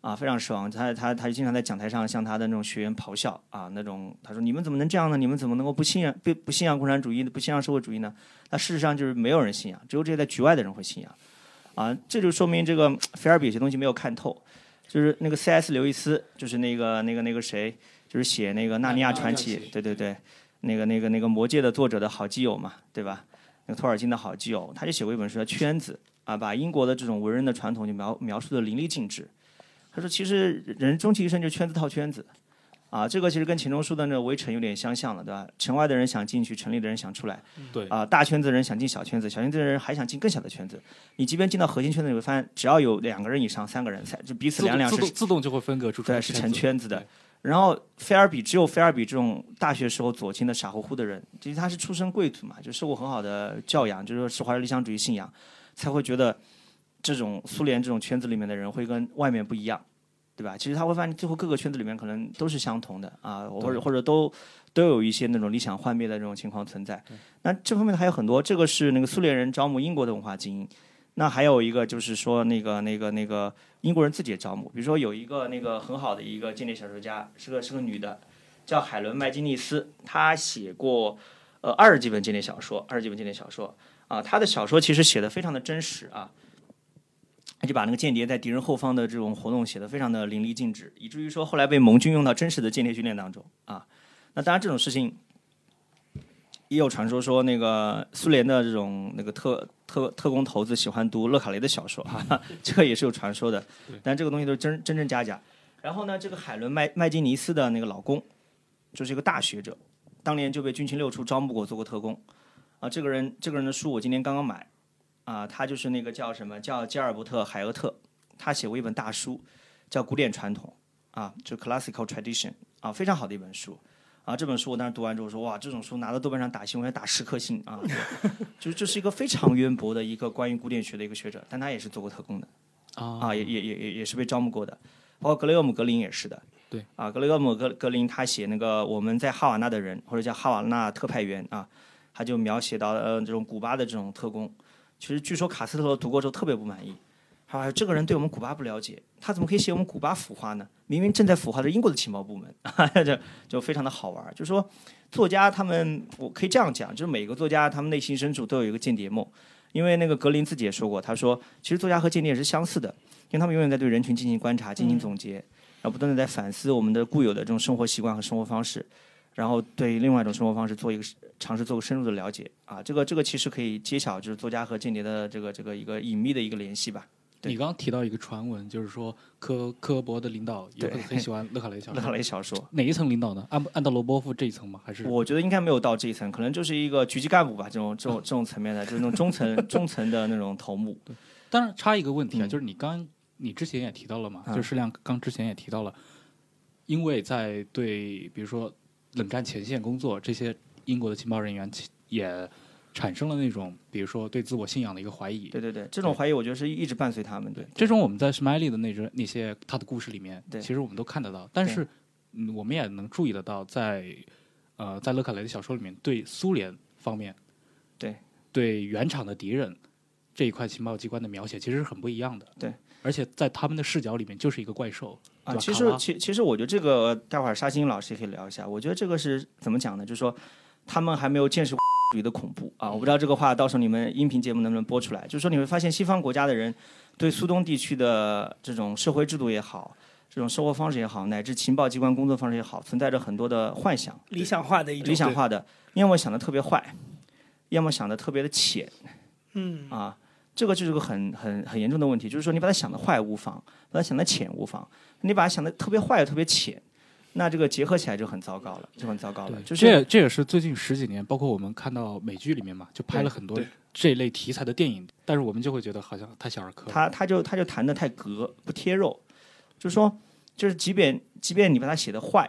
啊，非常爽。他他他就经常在讲台上向他的那种学员咆哮啊，那种他说你们怎么能这样呢？你们怎么能够不信仰不不信仰共产主义，不信仰社会主义呢？那事实上就是没有人信仰，只有这些在局外的人会信仰。啊，这就说明这个菲尔比有些东西没有看透。就是那个 C.S. 刘易斯，就是那个那个那个谁，就是写那个《纳尼亚传奇》，对对对，那个那个那个《魔戒》的作者的好基友嘛，对吧？那个托尔金的好基友，他就写过一本书叫《圈子》啊，把英国的这种文人的传统就描描述的淋漓尽致。他说，其实人终其一生就圈子套圈子。啊，这个其实跟钱钟书的那个围城有点相像了，对吧？城外的人想进去，城里的人想出来。对。啊，大圈子的人想进小圈子，小圈子的人还想进更小的圈子。你即便进到核心圈子，你会发现，只要有两个人以上、三个人，才就彼此两两是自动就会分隔出对，是成圈子的。然后菲尔比只有菲尔比这种大学时候左倾的傻乎乎的人，其实他是出身贵族嘛，就受过很好的教养，就是持怀着理想主义信仰，才会觉得这种苏联这种圈子里面的人会跟外面不一样。对吧？其实他会发现，最后各个圈子里面可能都是相同的啊，或者或者都都有一些那种理想幻灭的这种情况存在。那这方面还有很多，这个是那个苏联人招募英国的文化精英。那还有一个就是说，那个那个那个英国人自己也招募。比如说有一个那个很好的一个间谍小说家，是个是个女的，叫海伦麦金尼斯，她写过呃二十几本间谍小说，二十几本间谍小说啊，她的小说其实写的非常的真实啊。他就把那个间谍在敌人后方的这种活动写得非常的淋漓尽致，以至于说后来被盟军用到真实的间谍训练当中啊。那当然这种事情也有传说说那个苏联的这种那个特特特工头子喜欢读勒卡雷的小说啊，这个也是有传说的。但这个东西都是真真真假假。然后呢，这个海伦麦麦金尼斯的那个老公就是一个大学者，当年就被军情六处招募过做过特工啊。这个人这个人的书我今天刚刚买。啊，他就是那个叫什么叫吉尔伯特·海厄特，他写过一本大书，叫《古典传统》，啊，就 Classical Tradition，啊，非常好的一本书，啊，这本书我当时读完之后说，哇，这种书拿到豆瓣上打星，我要打十颗星啊，就是这是一个非常渊博的一个关于古典学的一个学者，但他也是做过特工的，啊，也也也也也是被招募过的，包括格雷厄姆·格林也是的，对，啊，格雷厄姆·格格林他写那个我们在哈瓦那的人，或者叫哈瓦那特派员啊，他就描写到呃这种古巴的这种特工。其实据说卡斯特罗读过之后特别不满意，啊，这个人对我们古巴不了解，他怎么可以写我们古巴腐化呢？明明正在腐化的英国的情报部门，就就非常的好玩。就是说，作家他们，我可以这样讲，就是每个作家他们内心深处都有一个间谍梦，因为那个格林自己也说过，他说其实作家和间谍是相似的，因为他们永远在对人群进行观察、进行总结，然后不断的在反思我们的固有的这种生活习惯和生活方式。然后对另外一种生活方式做一个尝试，做个深入的了解啊，这个这个其实可以揭晓就是作家和间谍的这个这个一个隐秘的一个联系吧。你刚刚提到一个传闻，就是说科科博的领导有可能很喜欢勒卡雷小说。勒卡雷小说哪一层领导呢？安安德罗波夫这一层吗？还是我觉得应该没有到这一层，可能就是一个局级干部吧，这种这种这种层面的，就是那种中层 中层的那种头目。对，当然插一个问题啊，就是你刚你之前也提到了嘛，就是适量刚之前也提到了，因为在对比如说。冷战前线工作，这些英国的情报人员也产生了那种，比如说对自我信仰的一个怀疑。对对对，这种怀疑我觉得是一直伴随他们。对，这种我们在 Smiley 的那只那些他的故事里面，对，其实我们都看得到。但是，我们也能注意得到，在呃，在勒卡雷的小说里面，对苏联方面，对对原厂的敌人这一块情报机关的描写，其实是很不一样的。对。而且在他们的视角里面，就是一个怪兽啊。其实，其其实，我觉得这个待会儿沙欣老师也可以聊一下。我觉得这个是怎么讲呢？就是说，他们还没有见识 主义的恐怖啊。我不知道这个话到时候你们音频节目能不能播出来。就是说，你会发现西方国家的人对苏东地区的这种社会制度也好，这种生活方式也好，乃至情报机关工作方式也好，存在着很多的幻想，理想化的一种理想化的，要么想的特别坏，要么想的特别的浅，嗯啊。这个就是个很很很严重的问题，就是说你把它想的坏无妨，把它想的浅无妨，你把它想的特别坏又特别浅，那这个结合起来就很糟糕了，就很糟糕了。就是这这也是最近十几年，包括我们看到美剧里面嘛，就拍了很多这类题材的电影，但是我们就会觉得好像太小儿科。他他就他就谈的太格不贴肉，就是说，就是即便即便你把它写的坏，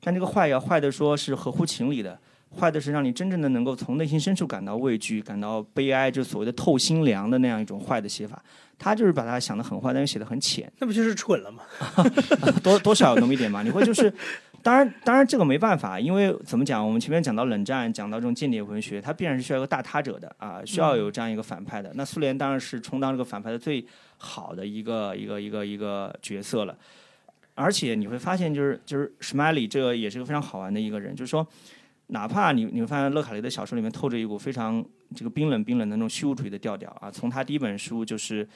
但这个坏要坏的说是合乎情理的。坏的是让你真正的能够从内心深处感到畏惧、感到悲哀，就所谓的透心凉的那样一种坏的写法。他就是把它想的很坏，但是写的很浅。那不就是蠢了吗？多多少有那么一点嘛。你会就是，当然当然这个没办法，因为怎么讲？我们前面讲到冷战，讲到这种间谍文学，它必然是需要一个大他者的啊，需要有这样一个反派的。那苏联当然是充当这个反派的最好的一个一个一个一个角色了。而且你会发现，就是就是 Smiley 这个也是个非常好玩的一个人，就是说。哪怕你你会发现勒卡雷的小说里面透着一股非常这个冰冷冰冷的那种虚无主义的调调啊，从他第一本书就是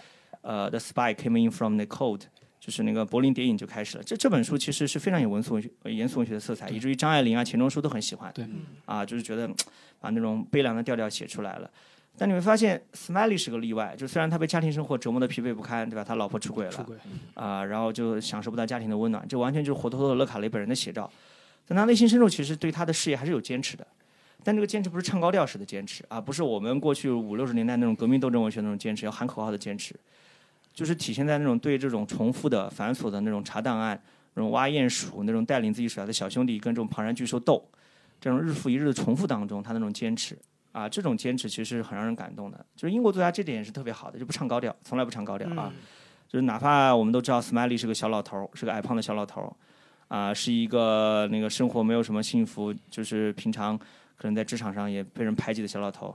呃 The Spy Came In From The Cold，就是那个柏林谍影就开始了。这这本书其实是非常有文学严肃文学的色彩，以至于张爱玲啊、钱钟书都很喜欢。对，啊，就是觉得把那种悲凉的调调写出来了。但你会发现，Smiley 是个例外，就虽然他被家庭生活折磨的疲惫不堪，对吧？他老婆出轨了，啊、然后就享受不到家庭的温暖，这完全就是活脱脱的勒卡雷本人的写照。但他内心深处其实对他的事业还是有坚持的，但这个坚持不是唱高调式的坚持啊，不是我们过去五六十年代那种革命斗争文学那种坚持，要喊口号的坚持，就是体现在那种对这种重复的、繁琐的那种查档案、那种挖鼹鼠、那种带领自己手下的小兄弟跟这种庞然巨兽斗，这种日复一日的重复当中，他那种坚持。啊，这种坚持其实是很让人感动的。就是英国作家这点也是特别好的，就不唱高调，从来不唱高调啊。就是哪怕我们都知道 Smiley 是个小老头儿，是个矮胖的小老头儿，啊、是一个那个生活没有什么幸福，就是平常可能在职场上也被人排挤的小老头。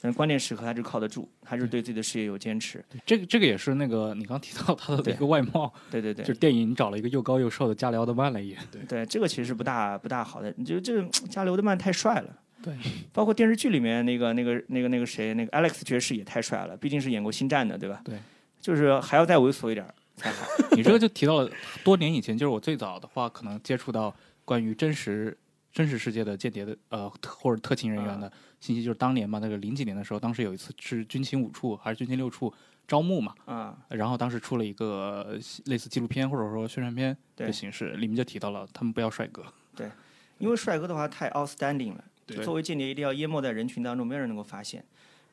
但是关键时刻他就靠得住，他就对自己的事业有坚持。这个这个也是那个你刚提到他的一个外貌，对对对就是电影找了一个又高又瘦的加里奥德曼来演。对对，这个其实不大不大好的。你就这个 加里奥德曼太帅了。对，包括电视剧里面那个那个那个那个谁，那个 Alex 爵士也太帅了，毕竟是演过《星战》的，对吧？对，就是还要再猥琐一点儿才好。你这个就提到了多年以前，就是我最早的话，可能接触到关于真实真实世界的间谍的呃特或者特勤人员的信息，就是当年嘛，那个零几年的时候，当时有一次是军情五处还是军情六处招募嘛，啊、然后当时出了一个类似纪录片或者说宣传片的形式，里面就提到了他们不要帅哥。对因为帅哥的话太 outstanding 了，对作为间谍一定要淹没在人群当中，没有人能够发现。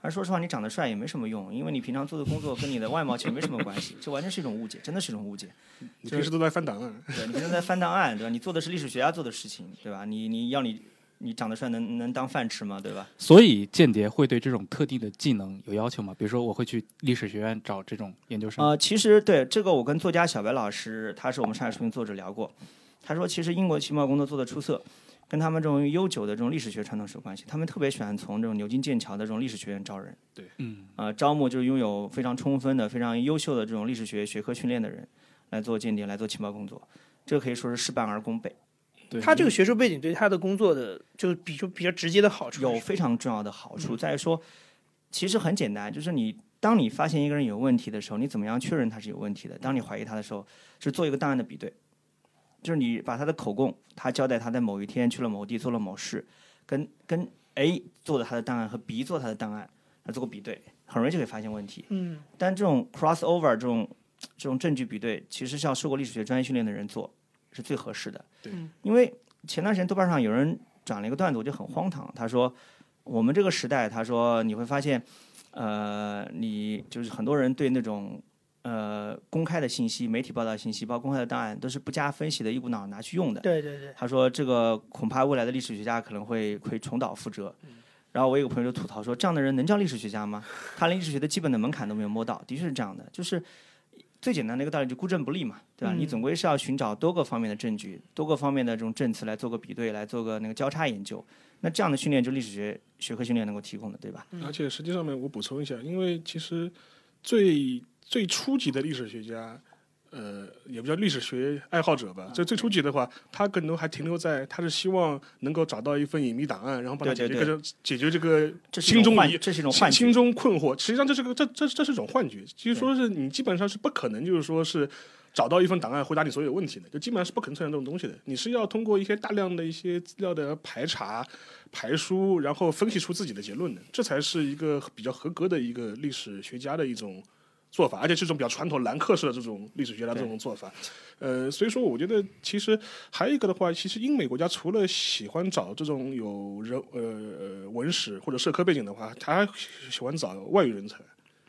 而说实话，你长得帅也没什么用，因为你平常做的工作跟你的外貌其实没什么关系，这完全是一种误解，真的是一种误解。你平时都在翻档案，对你平时在翻档案，对吧？你做的是历史学家做的事情，对吧？你你要你你长得帅能能当饭吃吗？对吧？所以间谍会对这种特定的技能有要求吗？比如说我会去历史学院找这种研究生。呃，其实对这个，我跟作家小白老师，他是我们上海书评作者聊过，他说其实英国情报工作做得出色，跟他们这种悠久的这种历史学传统是有关系。他们特别喜欢从这种牛津、剑桥的这种历史学院招人，对嗯，呃，招募就是拥有非常充分的、非常优秀的这种历史学学科训练的人来做间谍、来做情报工作，这个可以说是事半而功倍，对，他这个学术背景对他的工作的就比就比较直接的好处有非常重要的好处在于说，其实很简单，就是你当你发现一个人有问题的时候，你怎么样确认他是有问题的？当你怀疑他的时候，是做一个档案的比对，就是你把他的口供，他交代他在某一天去了某地做了某事，跟跟 A 做的他的档案和 B 做他的档案，他做个比对，很容易就可以发现问题。嗯，但这种 crossover 这种这种证据比对，其实是要受过历史学专业训练的人做是最合适的。对嗯因为前段时间豆瓣上有人转了一个段子，我觉得很荒唐。他说我们这个时代，他说你会发现，呃，你就是很多人对那种呃公开的信息、媒体报道信息，包括公开的档案，都是不加分析的，一股脑拿去用的。对对对，他说这个恐怕未来的历史学家可能会会重蹈覆辙。然后我有个朋友就吐槽说，这样的人能叫历史学家吗？他连历史学的基本的门槛都没有摸到。的确是这样的，就是最简单的一个道理，就孤证不立嘛，对吧？嗯你总归是要寻找多个方面的证据，多个方面的这种证词来做个比对，来做个那个交叉研究。那这样的训练，就历史学学科训练能够提供的，对吧？而且实际上面我补充一下，因为其实最最初级的历史学家，呃，也不叫历史学爱好者吧，这最初级的话，他更多还停留在他是希望能够找到一份隐秘档案，然后帮他解决这解决这个心中疑这是一种幻觉心心。中困惑。实际上这是个这这这是一种幻觉，其实说是你基本上是不可能，就是说是。找到一份档案回答你所有问题的，就基本上是不可能出现这种东西的。你是要通过一些大量的一些资料的排查、排书，然后分析出自己的结论的，这才是一个比较合格的一个历史学家的一种做法，而且是一种比较传统兰克式的这种历史学家的这种做法。呃，所以说我觉得其实还有一个的话，其实英美国家除了喜欢找这种有人呃呃文史或者社科背景的话，他还喜欢找外语人才。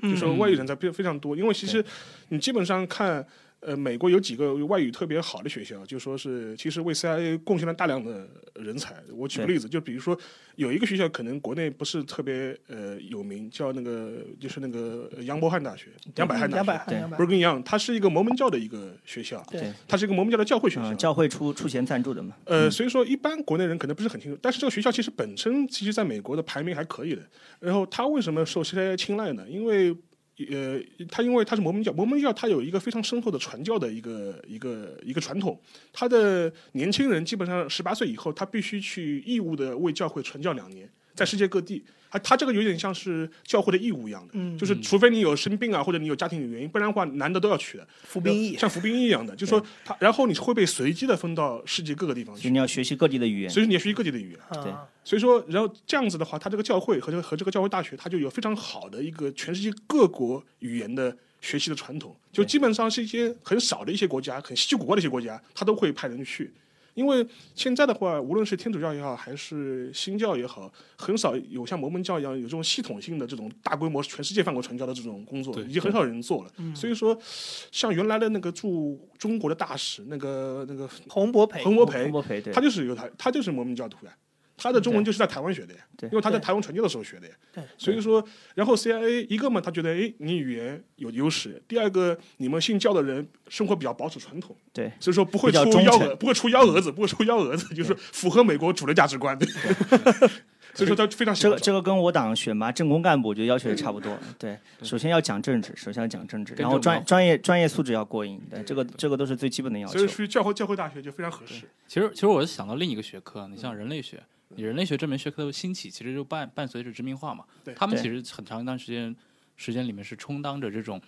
就说外语人才非非常多，因为其实你基本上看，呃，美国有几个外语特别好的学校，就说是其实为 CIA 贡献了大量的人才。我举个例子，就比如说有一个学校可能国内不是特别呃有名，叫那个就是那个杨伯翰大学，杨百翰大学。不是跟你一样，它是一个摩门教的一个学校，对它是一个摩门教的教会学校。嗯，教会出出钱赞助的嘛。呃，所以说一般国内人可能不是很清楚，但是这个学校其实本身其实在美国的排名还可以的。然后它为什么受 CIA 青睐呢？因为呃，他因为他是摩门教，摩门教他有一个非常深厚的传教的一个一个一个传统，他的年轻人基本上十八岁以后，他必须去义务的为教会传教两年。在世界各地。啊，他这个有点像是教会的义务一样的，嗯就是除非你有生病啊，或者你有家庭的原因，不然的话男的都要去的，服兵役像服兵役一样的。就是说他，然后你会被随机的分到世界各个地方去，所以你要学习各地的语言。所以你要学习各地的语言。对啊，所以说，然后这样子的话，他这个教会和这个和这个教会大学，它就有非常好的一个全世界各国语言的学习的传统，就基本上是一些很少的一些国家，很稀奇古怪的一些国家，他都会派人去。因为现在的话，无论是天主教也好，还是新教也好，很少有像摩门教一样有这种系统性的这种大规模全世界范围传教的这种工作，已经很少有人做了。所以说，像原来的那个驻中国的大使，那个那个洪博培，彭博培洪，博培他，就是犹太，他就是摩门教徒呀。他的中文就是在台湾学的呀，对。因为他在台湾传教的时候学的呀。对。所以说，然后 CIA 一个嘛，他觉得哎，你语言有优势；第二个，你们信教的人生活比较保守传统，对，所以说不会出幺蛾，不会出幺蛾子，不会出幺蛾子，就是符合美国主流价值观。对，所以说他非常这个这个跟我党选拔政工干部，我觉得要求也差不多。对，首先要讲政治，首先要讲政治，然后专专业专业素质要过硬。对，这个这个都是最基本的要求。所以。去教会教会大学就非常合适。其实，其实我是想到另一个学科，你像人类学，你人类学这门学科的兴起，其实就伴伴随着殖民化嘛。他们其实很长一段时间时间里面是充当着这种，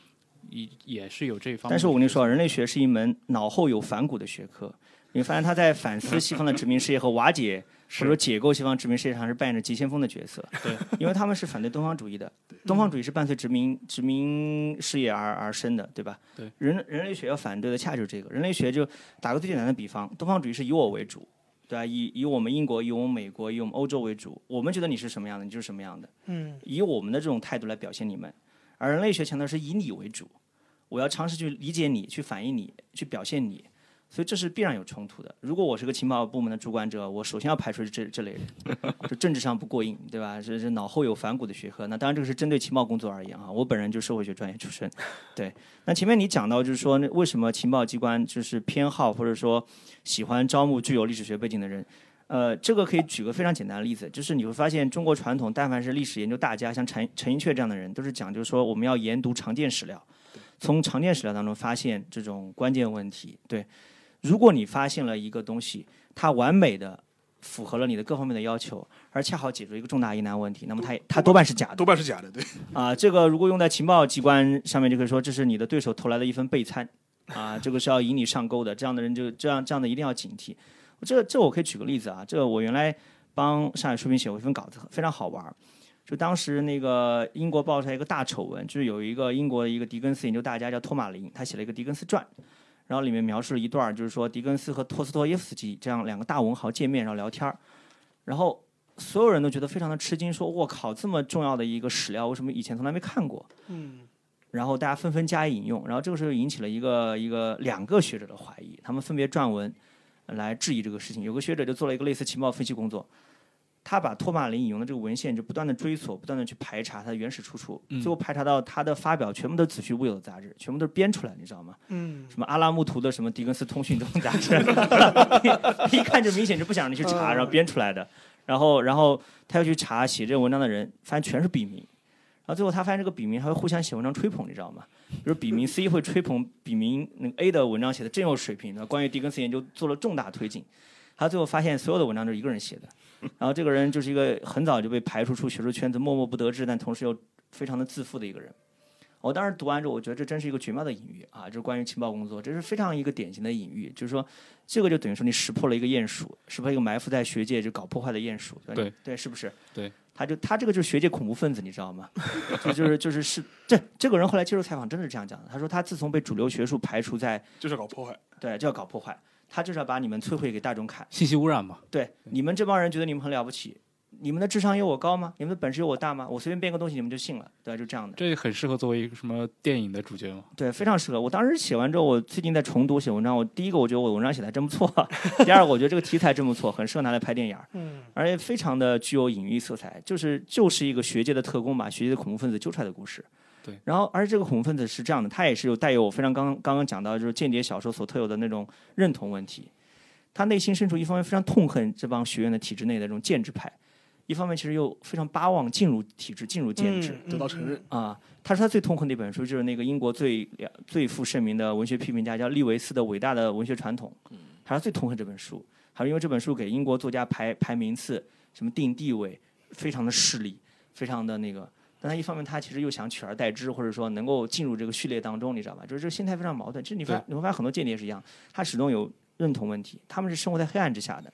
也也是有这一方面。但是我跟你说，人类学是一门脑后有反骨的学科。你发现他在反思西方的殖民事业和瓦解 或者说解构西方殖民事业上是扮演着急先锋的角色。对，因为他们是反对东方主义的，东方主义是伴随殖民殖民事业而而生的，对吧？对，人人类学要反对的恰就是这个。人类学就打个最简单的比方，东方主义是以我为主，对啊？以以我们英国、以我们美国、以我们欧洲为主，我们觉得你是什么样的，你就是什么样的。嗯，以我们的这种态度来表现你们，而人类学强调是以你为主，我要尝试去理解你，去反映你，去表现你，所以这是必然有冲突的。如果我是个情报部门的主管者，我首先要排除这这类人，就政治上不过硬，对吧？这是脑后有反骨的学科。那当然这个是针对情报工作而言啊，我本人就社会学专业出身，对。那前面你讲到就是说，那为什么情报机关就是偏好或者说喜欢招募具有历史学背景的人？呃，这个可以举个非常简单的例子，就是你会发现中国传统，但凡是历史研究大家，像陈陈寅恪这样的人，都是讲究说我们要研读常见史料，从常见史料当中发现这种关键问题。对，如果你发现了一个东西，它完美的符合了你的各方面的要求，而恰好解决一个重大疑难问题，那么它它多半是假的。多半是假的，对。啊，这个如果用在情报机关上面，就可以说这是你的对手投来的一份备餐，啊，这个是要引你上钩的，这样的人就这样这样的一定要警惕。这这我可以举个例子啊，这个我原来帮上海书评写过一份稿子，非常好玩儿。就当时那个英国爆出来一个大丑闻，就是有一个英国的一个狄更斯研究大家叫托马林，他写了一个狄更斯传，然后里面描述了一段，就是说狄更斯和托斯托耶夫斯基这样两个大文豪见面然后聊天儿，然后所有人都觉得非常的吃惊，说我靠，这么重要的一个史料，为什么以前从来没看过？嗯，然后大家纷纷加以引用，然后这个时候引起了一个一个两个学者的怀疑，他们分别撰文来质疑这个事情。有个学者就做了一个类似情报分析工作，他把托马林引用的这个文献就不断的追索，不断的去排查它的原始出处，最后排查到他的发表全部都是子虚乌有的杂志，全部都是编出来的，你知道吗？嗯，什么阿拉木图的什么狄更斯通讯这种杂志，一看就明显就不想让你去查，然后编出来的。然后，然后他又去查写这个文章的人，发现全是笔名。然后最后他发现这个笔名还会互相写文章吹捧，你知道吗？就是笔名 C 会吹捧笔名那个 A 的文章写的真有水平，那关于狄更斯研究做了重大推进。他最后发现所有的文章都是一个人写的，然后这个人就是一个很早就被排除出学术圈子、默默不得志，但同时又非常的自负的一个人。我当时读完之后，我觉得这真是一个绝妙的隐喻啊！就是关于情报工作，这是非常一个典型的隐喻，就是说，这个就等于说你识破了一个鼹鼠，识破一个埋伏在学界就搞破坏的鼹鼠，对对对，是不是？对，他就他这个就是学界恐怖分子，你知道吗？就就是就是是这这个人后来接受采访真的是这样讲的，他说他自从被主流学术排除在就是搞破坏。对就要搞破坏，他就是要把你们摧毁给大众看。信息污染嘛，对，你们这帮人觉得你们很了不起，你们的智商有我高吗？你们的本事有我大吗？我随便编个东西你们就信了，对吧？就这样的。这很适合作为一个什么电影的主角吗。对，非常适合。我当时写完之后，我最近在重读写文章。我第一个，我觉得我文章写的真不错；第二个，我觉得这个题材真不错，很适合拿来拍电影儿，嗯，而且非常的具有隐喻色彩，就是就是一个学界的特工把学界的恐怖分子揪出来的故事。对。然后，而且这个恐怖分子是这样的，他也是有带有我非常刚刚刚讲到就是间谍小说所特有的那种认同问题。他内心深处一方面非常痛恨这帮学院的体制内的这种建制派，一方面其实又非常巴望进入体制、进入建制。嗯得到承认。啊，他说他最痛恨的一本书就是那个英国最最负盛名的文学批评家叫利维斯的《伟大的文学传统》，他说最痛恨这本书，还是因为这本书给英国作家排排名次，什么定地位，非常的势利，非常的那个。但他一方面他其实又想取而代之，或者说能够进入这个序列当中，你知道吧？就是这个心态非常矛盾。其实你发你会发现很多间谍是一样，他始终有认同问题，他们是生活在黑暗之下的，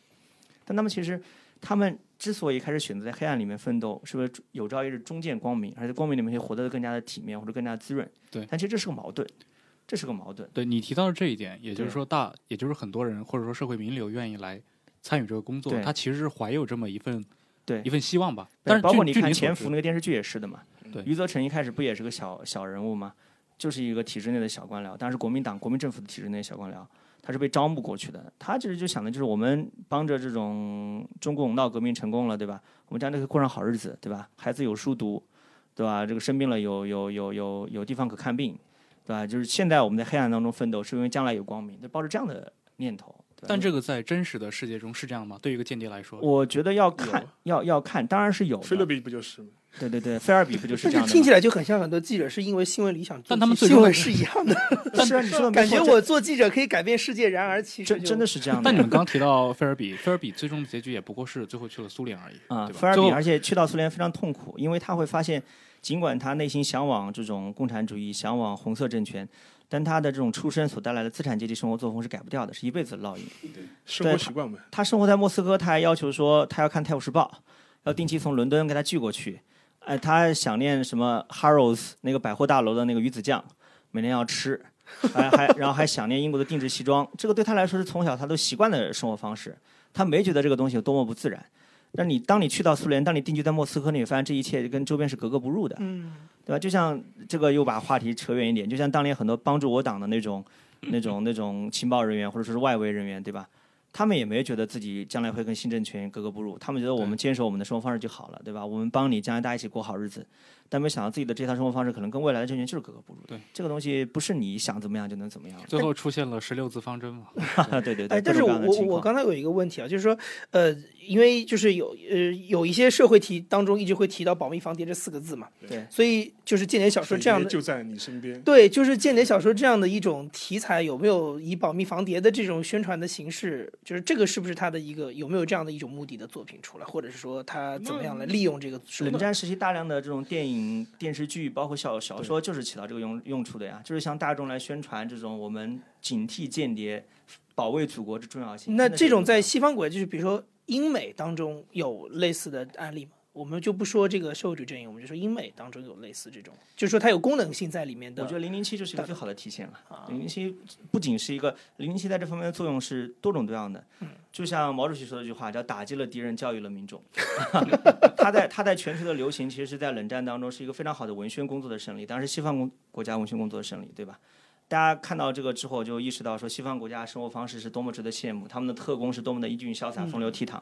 但他们其实他们之所以开始选择在黑暗里面奋斗，是不是有朝一日终见光明，而且光明里面可以活得更加的体面或者更加滋润？对。但其实这是个矛盾，这是个矛盾。对你提到的这一点，也就是说大，也就是很多人或者说社会名流愿意来参与这个工作，他其实是怀有这么一份。对一份希望吧，但是包括你看《潜伏》那个电视剧也是的嘛。对，余则成一开始不也是个小小人物吗？就是一个体制内的小官僚，当然是国民党、国民政府的体制内小官僚，他是被招募过去的。他其实就想的就是我们帮着这种中共闹革命成功了，对吧？我们将来可以过上好日子，对吧？孩子有书读，对吧？这个生病了有有有有有地方可看病，对吧？就是现在我们在黑暗当中奋斗，是因为将来有光明，就抱着这样的念头。但这个在真实的世界中是这样吗？对于一个间谍来说，我觉得要看，要要看，当然是有。菲勒比不就是吗？对对对，菲尔比不就是这样的？听起来就很像很多记者是因为新闻理想，但他们新闻是一样的。是啊，你说的 感觉我做记者可以改变世界，然而其实真的是这样的。但你们刚提到菲尔比，菲尔比最终的结局也不过是最后去了苏联而已啊。菲尔比，而且去到苏联非常痛苦，因为他会发现，尽管他内心向往这种共产主义，向往红色政权。但他的这种出身所带来的资产阶级生活作风是改不掉的，是一辈子的烙印。对，生活习惯嘛。他生活在莫斯科，他还要求说他要看《泰晤士报》，要定期从伦敦给他寄过去。哎，他想念什么 Harrods 那个百货大楼的那个鱼子酱，每天要吃。还还然后还想念英国的定制西装，这个对他来说是从小他都习惯的生活方式。他没觉得这个东西有多么不自然。那你当你去到苏联，当你定居在莫斯科，你会发现这一切跟周边是格格不入的，对吧？就像这个又把话题扯远一点，就像当年很多帮助我党的那种、那种、那种情报人员或者说是外围人员，对吧？他们也没觉得自己将来会跟新政权格格不入，他们觉得我们坚守我们的生活方式就好了，对吧？我们帮你将来大家一起过好日子。但没想到自己的这套生活方式可能跟未来的政权就是格格不入。对，这个东西不是你想怎么样就能怎么样。最后出现了十六字方针嘛？对对对。哎，但是我我刚才有一个问题啊，就是说，呃，因为就是有呃有一些社会题当中一直会提到保密防谍这四个字嘛。对。所以就是间谍小说这样的就在你身边。对，就是间谍小说这样的一种题材，有没有以保密防谍的这种宣传的形式？就是这个是不是他的一个有没有这样的一种目的的作品出来，或者是说他怎么样来利用这个？冷战时期大量的这种电影、电视剧。包括小小说就是起到这个用用处的呀，就是向大众来宣传这种我们警惕间谍、保卫祖国的重要性。那这种在西方国家，就是比如说英美当中有类似的案例吗？我们就不说这个社会主义阵营，我们就说英美当中有类似这种，就是说它有功能性在里面的。我觉得零零七就是一个最好的体现了。零零七不仅是一个零零七在这方面的作用是多种多样的。就像毛主席说的一句话，叫“打击了敌人，教育了民众”。他在他在全球的流行，其实是在冷战当中是一个非常好的文宣工作的胜利，当然是西方国国家文宣工作的胜利，对吧？大家看到这个之后，就意识到说西方国家生活方式是多么值得羡慕，他们的特工是多么的英俊潇洒、风流倜傥，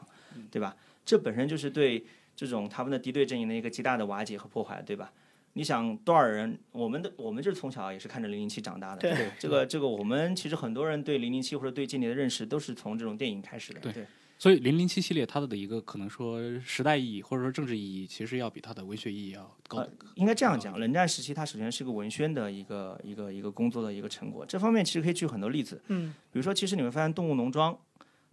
对吧？这本身就是对。这种他们的敌对阵营的一个极大的瓦解和破坏，对吧？你想多少人？我们的我们就是从小也是看着零零七长大的。对，这个这个，我们其实很多人对零零七或者对间谍的认识都是从这种电影开始的。对，所以零零七系列它的一个可能说时代意义或者说政治意义，其实要比它的文学意义要高。应该这样讲，冷战时期它首先是个文宣的一个一个一个工作的一个成果。这方面其实可以举很多例子。嗯，比如说，其实你会发现《动物农庄》。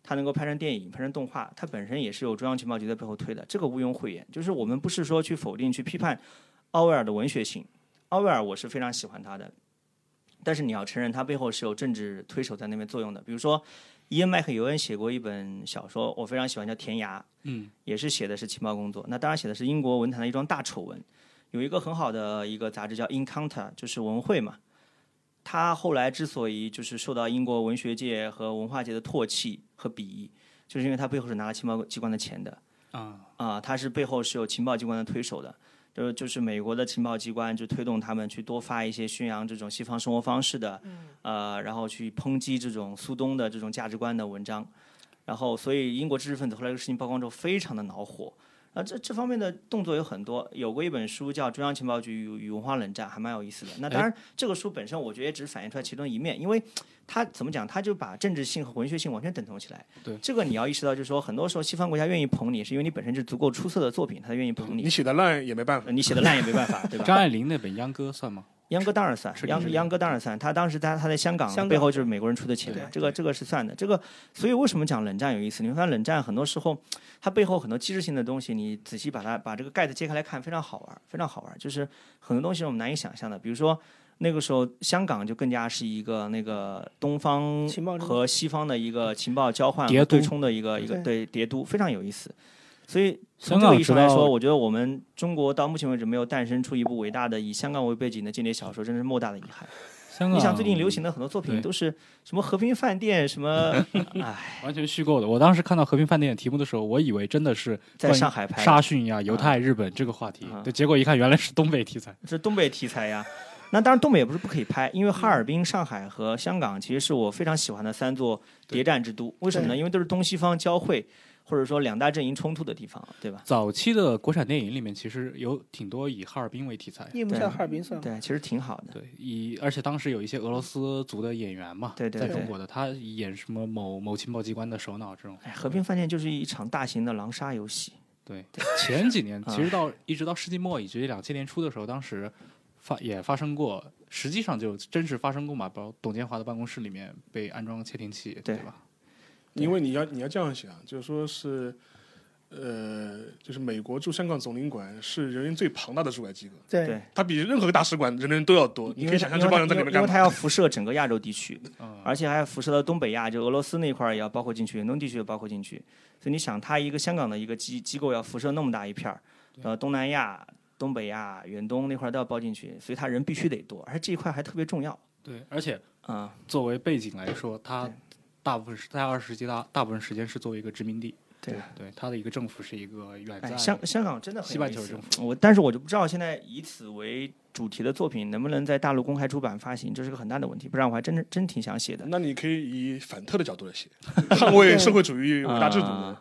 它能够拍成电影、拍成动画，它本身也是有中央情报局在背后推的，这个毋庸讳言。就是我们不是说去否定、去批判奥威尔的文学性，奥威尔我是非常喜欢他的，但是你要承认他背后是有政治推手在那边作用的。比如说，伊恩·麦克尤恩写过一本小说，我非常喜欢，叫《田涯》，嗯，也是写的是情报工作。那当然写的是英国文坛的一桩大丑闻，有一个很好的一个杂志叫《Encounter》，就是文汇嘛。他后来之所以就是受到英国文学界和文化界的唾弃和鄙夷，就是因为他背后是拿了情报机关的钱的。啊啊，他是背后是有情报机关的推手的，就是就是美国的情报机关就推动他们去多发一些宣扬这种西方生活方式的，呃，然后去抨击这种苏东的这种价值观的文章，然后所以英国知识分子后来这个事情曝光之后非常的恼火。啊，这这方面的动作有很多，有过一本书叫《中央情报局与与文化冷战》，还蛮有意思的。那当然，这个书本身我觉得也只是反映出来其中一面，因为它怎么讲，它就把政治性和文学性完全等同起来。对，这个你要意识到，就是说，很多时候西方国家愿意捧你，是因为你本身是足够出色的作品，他愿意捧你。你写的烂也没办法，你写的烂也没办法，对吧？张爱玲那本《秧歌》算吗？秧歌当然算，秧秧歌当然算。他当时他他在香港背后就是美国人出的钱嘛，这个这个是算的。这个所以为什么讲冷战有意思？你会发现冷战很多时候它背后很多机制性的东西，你仔细把它把这个盖子揭开来看，非常好玩，非常好玩。就是很多东西是我们难以想象的，比如说。那个时候，香港就更加是一个那个东方和西方的一个情报交换谍对冲的一个一个对对谍都，非常有意思。所以香从这个意义上来说，我觉得我们中国到目前为止没有诞生出一部伟大的以香港为背景的间谍小说，真是莫大的遗憾。香港你想最近流行的很多作品都是什么和平饭店，什么 哎，完全虚构的。我当时看到和平饭店的题目的时候，我以为真的是在上海拍的沙逊呀、犹太、日本这个话题啊，对，结果一看原来是东北题材。是东北题材呀。那当然，东北也不是不可以拍，因为哈尔滨、上海和香港其实是我非常喜欢的三座谍战之都。为什么呢？因为都是东西方交汇，或者说两大阵营冲突的地方，对吧？早期的国产电影里面，其实有挺多以哈尔滨为题材。夜幕下哈尔滨算吗？对，其实挺好的。对，以而且当时有一些俄罗斯族的演员嘛，对对对在中国的，他演什么某某情报机关的首脑这种。哎，和平饭店就是一场大型的狼杀游戏。对，前几年啊其实到一直到世纪末以及两千年初的时候，当时发也发生过，实际上就真实发生过嘛，包括董建华的办公室里面被安装窃听器，对吧？因为你要你要这样想，就是说是，呃，就是美国驻香港总领馆是人员最庞大的驻外机构，对对它比任何个大使馆人员都要多。你可以想象这帮人在里面干嘛因为它？要辐射整个亚洲地区，嗯，而且还辐射到东北亚，就俄罗斯那块儿也要包括进去，远东地区也包括进去。所以你想，它一个香港的一个机机构要辐射那么大一片儿，呃，东南亚、东北亚、远东那块儿都要包进去，所以它人必须得多，而且这一块还特别重要对，而且啊、作为背景来说，它对大部分是在二十世纪大大部分时间是作为一个殖民地，对对，它的一个政府是一个远在哎，香香港真的很西半球政府。我但是我就不知道现在以此为主题的作品能不能在大陆公开出版发行，这是个很大的问题。不然我还真真挺想写的。那你可以以反特的角度来写，捍卫社会主义伟大制度。啊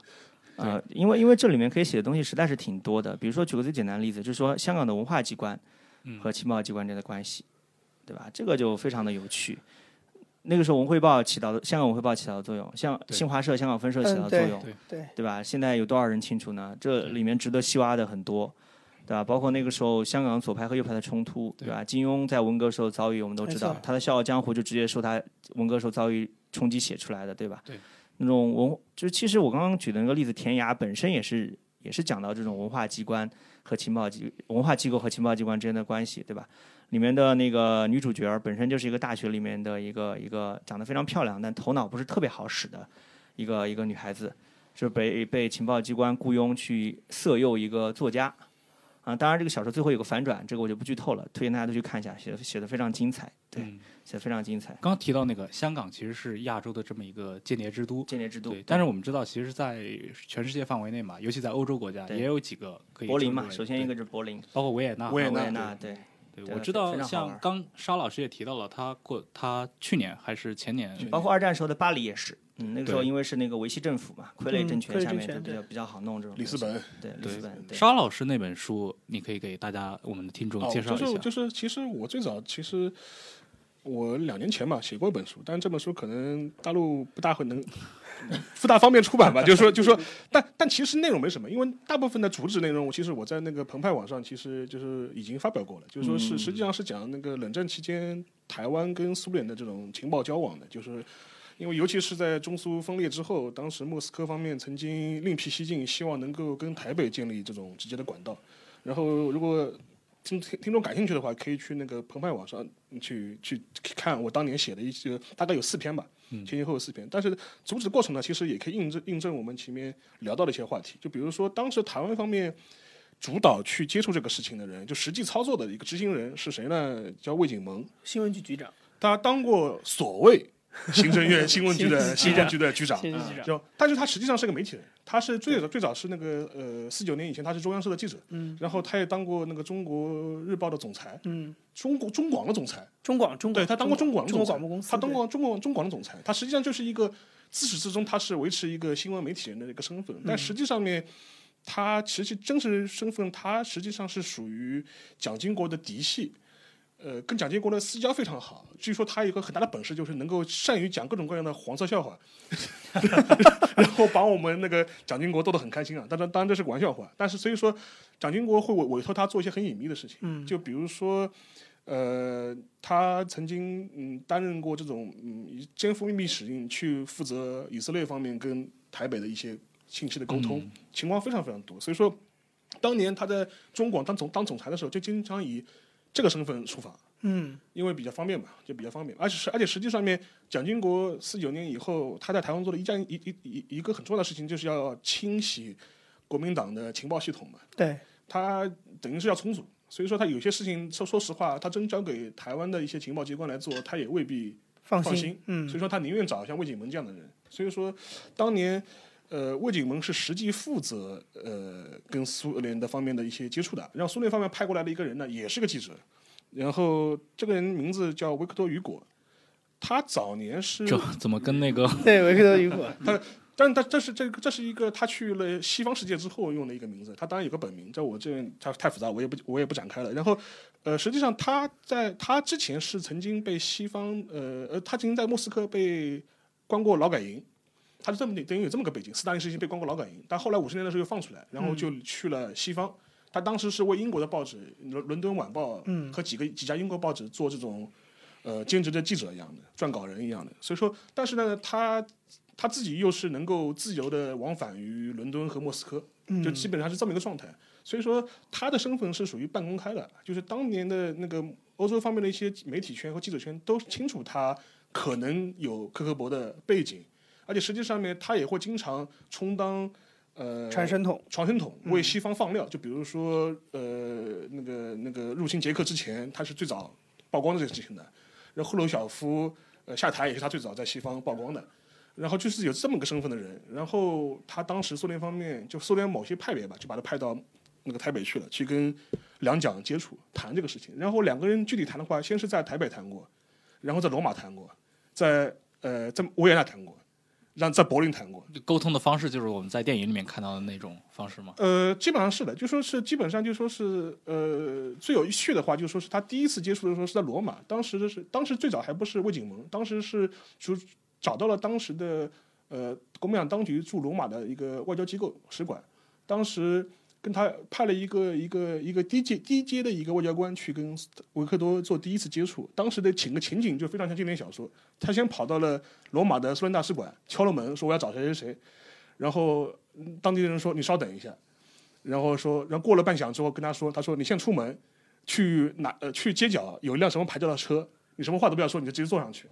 呃，因为因为这里面可以写的东西实在是挺多的，比如说举个最简单的例子，就是说香港的文化机关嗯和情报机关之间的关系，对吧？这个就非常的有趣。那个时候文汇报起到的香港文汇报起到的作用，像新华社香港分社起到的作用，对对，对吧？现在有多少人清楚呢？这里面值得细挖的很多，对吧？包括那个时候香港左派和右派的冲突，对吧？金庸在文革时候遭遇，我们都知，道他的《笑傲江湖》就直接受他文革时候遭遇冲击写出来的，对吧？对。那种文，就其实我刚刚举的那个例子，田涯本身也是也是讲到这种文化机关和情报机文化机构和情报机关之间的关系，对吧？里面的那个女主角本身就是一个大学里面的一个一个长得非常漂亮，但头脑不是特别好使的一个一个女孩子，是被被情报机关雇佣去色诱一个作家。啊，当然这个小说最后有个反转，这个我就不剧透了，推荐大家都去看一下，写的写的非常精彩，对，嗯。写的非常精彩。刚刚提到那个香港其实是亚洲的这么一个间谍之都，间谍之都对，，但是我们知道，其实，在全世界范围内嘛，尤其在欧洲国家，也有几个可以柏林嘛，首先一个就是柏林，包括维也纳，维也纳维也纳，对，对，对我知道，像刚沙老师也提到了，他过他去年还是前年，包括二战时候的巴黎也是，嗯，那个时候因为是那个维系政府嘛，傀儡嗯政权傀儡下面就比政权对较比较好弄这种。里斯本对，里斯本，对，沙老师那本书，你可以给大家我们的听众哦，介绍一下。就是就是，其实我最早其实我两年前吧写过一本书，但这本书可能大陆不大会能 不大方面出版吧。就是说，就是说，但但其实内容没什么，因为大部分的主旨内容，其实我在那个澎湃网上其实就是已经发表过了，就是说是实际上是讲那个冷战期间台湾跟苏联的这种情报交往的，就是。因为尤其是在中苏分裂之后，当时莫斯科方面曾经另辟蹊径，希望能够跟台北建立这种直接的管道。然后，如果听听听众感兴趣的话，可以去那个澎湃网上去去看我当年写的一些，大概有四篇吧，前前后后四篇。但是主旨过程呢，其实也可以印证印证我们前面聊到的一些话题。就比如说，当时台湾方面主导去接触这个事情的人，就实际操作的一个执行人是谁呢？叫魏景萌，新闻局局长，他当过所谓 行政院新闻局的新闻局的局长。就，但是他实际上是个媒体人，他是最早最早是那个呃四九年以前他是中央社的记者，嗯。然后他也当过那个中国日报的总裁，嗯，中国中广的总裁，中广中广，对他当过中广的中广播公司，他当过中国中广的总裁，他实际上就是一个自始至终他是维持一个新闻媒体人的一个身份，嗯。但实际上面。他其实真实身份，他实际上是属于蒋经国的嫡系，呃，跟蒋经国的私交非常好。据说他有一个很大的本事，就是能够善于讲各种各样的黄色笑话，然后把我们那个蒋经国逗得很开心啊。当然，当然这是个玩笑话，但是所以说，蒋经国会委委托他做一些很隐秘的事情，嗯就比如说。呃，他曾经嗯担任过这种嗯肩负秘密使命去负责以色列方面跟台北的一些信息的沟通，情况非常非常多。所以说，当年他在中广当总当总裁的时候，就经常以这个身份出访。嗯，因为比较方便嘛，就比较方便，而且是而且实际上面，蒋经国四九年以后，他在台湾做了一件一一一一个很重要的事情，就是要清洗国民党的情报系统嘛。对，他等于是要重组，所以说他有些事情说说实话，他真交给台湾的一些情报机关来做，他也未必放放心。嗯所以说他宁愿找像魏景蒙这样的人。所以说，当年呃魏景蒙是实际负责呃跟苏联的方面的一些接触的，让苏联方面派过来的一个人呢，也是个记者。然后这个人名字叫维克多·雨果，他早年是这怎么跟那个 对维克多·雨果，他但他这是这个这是一个他去了西方世界之后用的一个名字，他当然有个本名，在我这边他太复杂，我也不我也不展开了。然后，呃，实际上他在他之前是曾经被西方呃呃，他曾经在莫斯科被关过劳改营，他是这么等于有这么个背景，斯大林时期被关过劳改营，但后来五十年的时候又放出来，然后就去了西方。他当时是为英国的报纸《伦伦敦晚报》和几个几家英国报纸做这种呃兼职的记者一样的撰稿人一样的，所以说，但是呢，他他自己又是能够自由的往返于伦敦和莫斯科，就基本上是这么一个状态。所以说，他的身份是属于半公开的，就是当年的那个欧洲方面的一些媒体圈和记者圈都清楚他可能有科克勃的背景，而且实际上面他也会经常充当呃传声筒，传声筒为西方放料，就比如说呃那个那个入侵捷克之前，他是最早曝光这个事情的，然后赫鲁晓夫呃下台也是他最早在西方曝光的，然后就是有这么个身份的人，然后他当时苏联方面就苏联某些派别吧，就把他派到那个台北去了，去跟两蒋接触谈这个事情，然后两个人具体谈的话，先是在台北谈过，然后在罗马谈过，在呃在维也纳谈过，让在柏林谈过，沟通的方式就是我们在电影里面看到的那种方式吗？呃，基本上是的，就说是基本上就说是呃，最有趣的话，就说是他第一次接触的时候是在罗马，当时的是当时最早还不是魏景蒙，当时是就找到了当时的呃国民党当局驻罗马的一个外交机构使馆，当时跟他派了一个一个一个低阶低阶的一个外交官去跟维克多做第一次接触，当时的情个情景就非常像经典小说，他先跑到了罗马的苏联大使馆，敲了门说我要找谁谁谁，然后当地的人说你稍等一下。然后说，然后过了半晌之后跟他说，他说你先出门，去哪呃去街角有一辆什么牌照的车，你什么话都不要说，你就直接坐上去。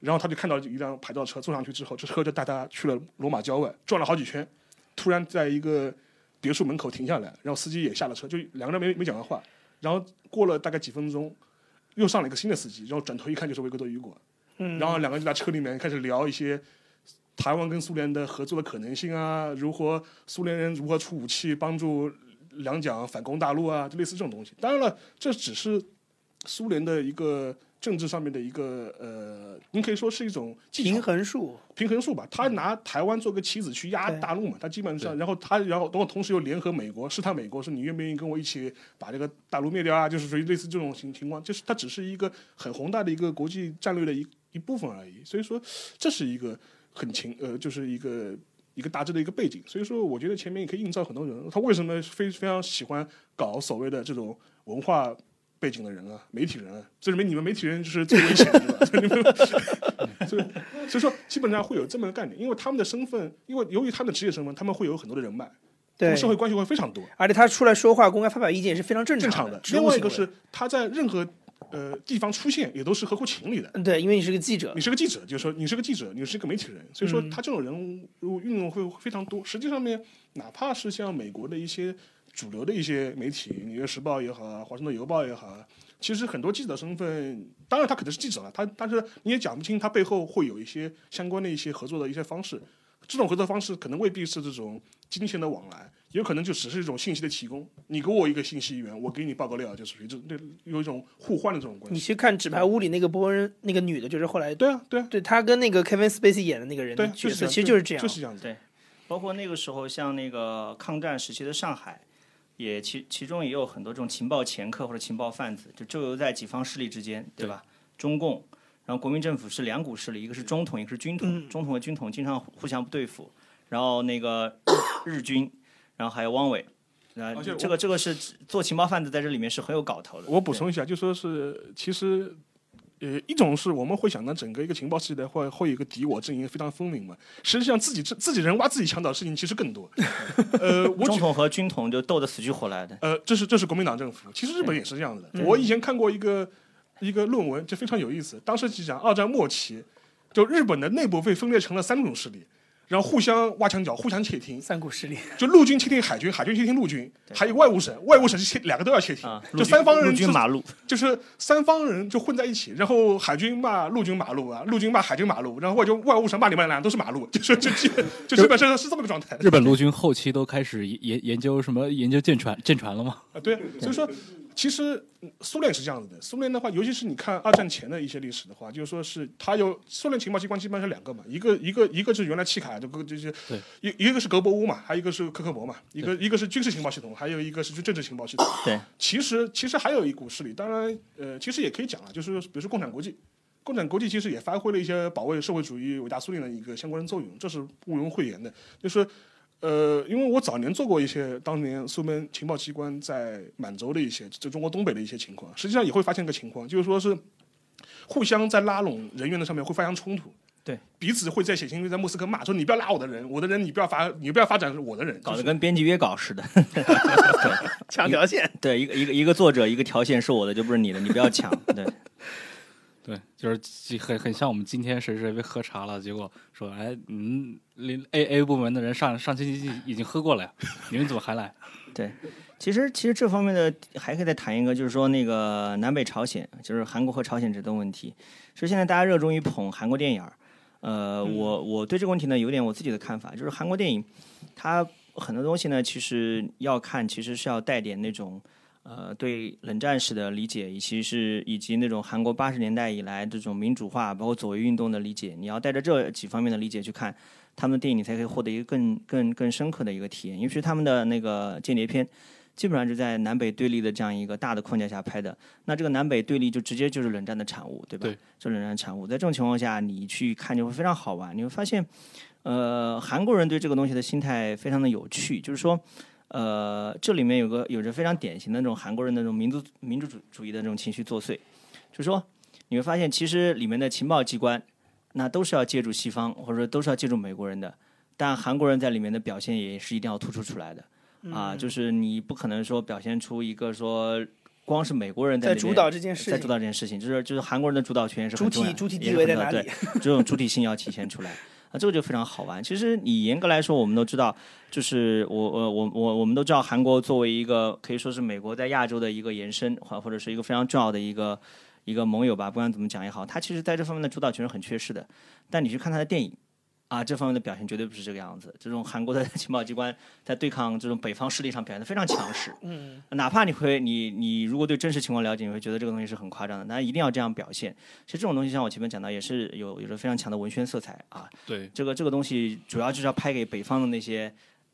然后他就看到一辆牌照车，坐上去之后，这车就带他去了罗马郊外，转了好几圈，突然在一个别墅门口停下来，然后司机也下了车，就两个人没没讲完话。然后过了大概几分钟，又上了一个新的司机，然后转头一看就是维克多·雨果，嗯，然后两个人就在车里面开始聊一些台湾跟苏联的合作的可能性啊，如何苏联人如何出武器帮助两蒋反攻大陆啊，就类似这种东西。当然了，这只是苏联的一个政治上面的一个呃，您可以说是一种平衡术，平衡术吧。他拿台湾做个棋子去压大陆嘛，他基本上，然后他然后等我同时又联合美国试探美国，说你愿不愿意跟我一起把这个大陆灭掉啊？就是属于类似这种情情况，就是它只是一个很宏大的一个国际战略的一一部分而已。所以说，这是一个很情呃，就是一个。一个大致的一个背景，所以说我觉得前面也可以映照很多人，他为什么非非常喜欢搞所谓的这种文化背景的人啊，媒体人啊，这里面你们媒体人就是最危险的，所以所以说基本上会有这么个概念，因为他们的身份，因为由于他们的职业身份，他们会有很多的人脉，对，社会关系会非常多，而且他出来说话、公开发表意见也是非常正正常常的。职务行为另外一个是他在任何呃地方出现也都是合乎情理的。嗯，对，因为你是个记者你，是个记者，就是说你是个记者，你是一个媒体人，所以说嗯他这种人物运用会非常多。实际上面，哪怕是像美国的一些主流的一些媒体，《纽约时报》也好啊，《华盛顿邮报》也好啊，其实很多记者身份，当然他可能是记者了，他但是你也讲不清他背后会有一些相关的一些合作的一些方式。这种合作方式可能未必是这种金钱的往来，有可能就只是一种信息的提供。你给我一个信息源，我给你报个料，就属于这这有一种互换的这种关系。你去看《纸牌屋》里那个波恩那个女的，就是后来对啊，对啊，对他跟那个 Kevin Spacey 演的那个人的对，角色，就是其实就是这样，就是这样子。对包括那个时候，像那个抗战时期的上海，也其其中也有很多这种情报掮客或者情报贩子，就周游在几方势力之间，对吧？中共，然后国民政府是两股势力，一个是中统，一个是军统。中统和军统经常互相对付，然后那个日 日军，然后还有汪伪，啊而且，我这个这个是做情报贩子在这里面是很有搞头的。我补充一下，就说是其实。呃，一种是我们会想到整个一个情报系的会会有一个敌我阵营非常分明嘛，实际上自己自己人挖自己墙角的事情其实更多。呃，我举中统和军统就斗得死去活来的。呃，这是这是国民党政府，其实日本也是这样子的。嗯我以前看过一个一个论文，就非常有意思。当时就讲二战末期，就日本的内部被分裂成了三种势力，然后互相挖墙脚，互相窃听。三股势力，就陆军窃听海军，海军窃听陆军，还有外务省，外务省是窃两个都要窃听，啊，就三方人陆军就马路，就是三方人就混在一起，然后海军骂陆军马路啊，陆军骂海军马路，然后外就外务省骂你们俩都是马路，就是就基本就基本上是这么个状态。日本陆军后期都开始研研究什么研究舰船舰船了吗？啊，对，所以说，其实嗯苏联是这样子的。苏联的话，尤其是你看二战前的一些历史的话，就是说是它有苏联情报机关基本上是两个嘛，一个一个一个是原来契卡，这个这些对，一一个是格博乌嘛，还有一个是科克博嘛，一个一个是军事情报系统，还有一个是政治情报系统。对，其实其实还有一股势力，当然呃，其实也可以讲啊，就是比如说共产国际。共产国际其实也发挥了一些保卫社会主义伟大苏联的一个相关的作用，这是毋庸讳言的。就是呃，因为我早年做过一些当年苏联情报机关在满洲的一些，就中国东北的一些情况，实际上也会发现一个情况，就是说是互相在拉拢人员的上面会发生冲突。对，彼此会在写信会在莫斯科骂说你不要拉我的人，我的人你不要发，你不要发展我的人，搞得跟编辑约稿似的。抢条线。对，一个一个一个作者一个条线是我的，就不是你的，你不要抢。对，对，就是既很很像我们今天谁谁被喝茶了，结果说哎，嗯，连 A A 部门的人上上星期已经喝过了呀，你们怎么还来？对其实其实这方面的还可以再谈一个，就是说那个南北朝鲜，就是韩国和朝鲜这个问题。其实现在大家热衷于捧韩国电影儿，呃，我我对这个问题呢有点我自己的看法，就是韩国电影它很多东西呢，其实要看，其实是要带点那种。呃，对冷战史的理解，以及是以及那种韩国八十年代以来这种民主化，包括左翼运动的理解，你要带着这几方面的理解去看他们的电影，你才可以获得一个更更更深刻的一个体验。尤其是他们的那个间谍片，基本上是在南北对立的这样一个大的框架下拍的。那这个南北对立就直接就是冷战的产物，对吧？对，就冷战的产物。在这种情况下，你去看就会非常好玩。你会发现，呃，韩国人对这个东西的心态非常的有趣，就是说。呃，这里面有个有着非常典型的那种韩国人的那种民族民主主主义的那种情绪作祟，就是说你会发现，其实里面的情报机关那都是要借助西方，或者说都是要借助美国人的，但韩国人在里面的表现也是一定要突出出来的。啊，就是你不可能说表现出一个说光是美国人在主导这件事情在主，导这件事情，就是就是韩国人的主导权是主体主体地位在哪里？这种主体性要体现出来啊，这个就非常好玩。其实你严格来说，我们都知道，就是我我我我我们都知道，韩国作为一个可以说是美国在亚洲的一个延伸，或或者是一个非常重要的一个一个盟友吧，不管怎么讲也好，他其实在这方面的主导权是很缺失的。但你去看他的电影。啊，这方面的表现绝对不是这个样子。这种韩国的 情报机关在对抗这种北方势力上表现得非常强势。嗯，哪怕你会你你如果对真实情况了解，你会觉得这个东西是很夸张的，但一定要这样表现。其实这种东西像我前面讲到，也是有有着非常强的文宣色彩啊。对，这个这个东西主要就是要拍给北方的那些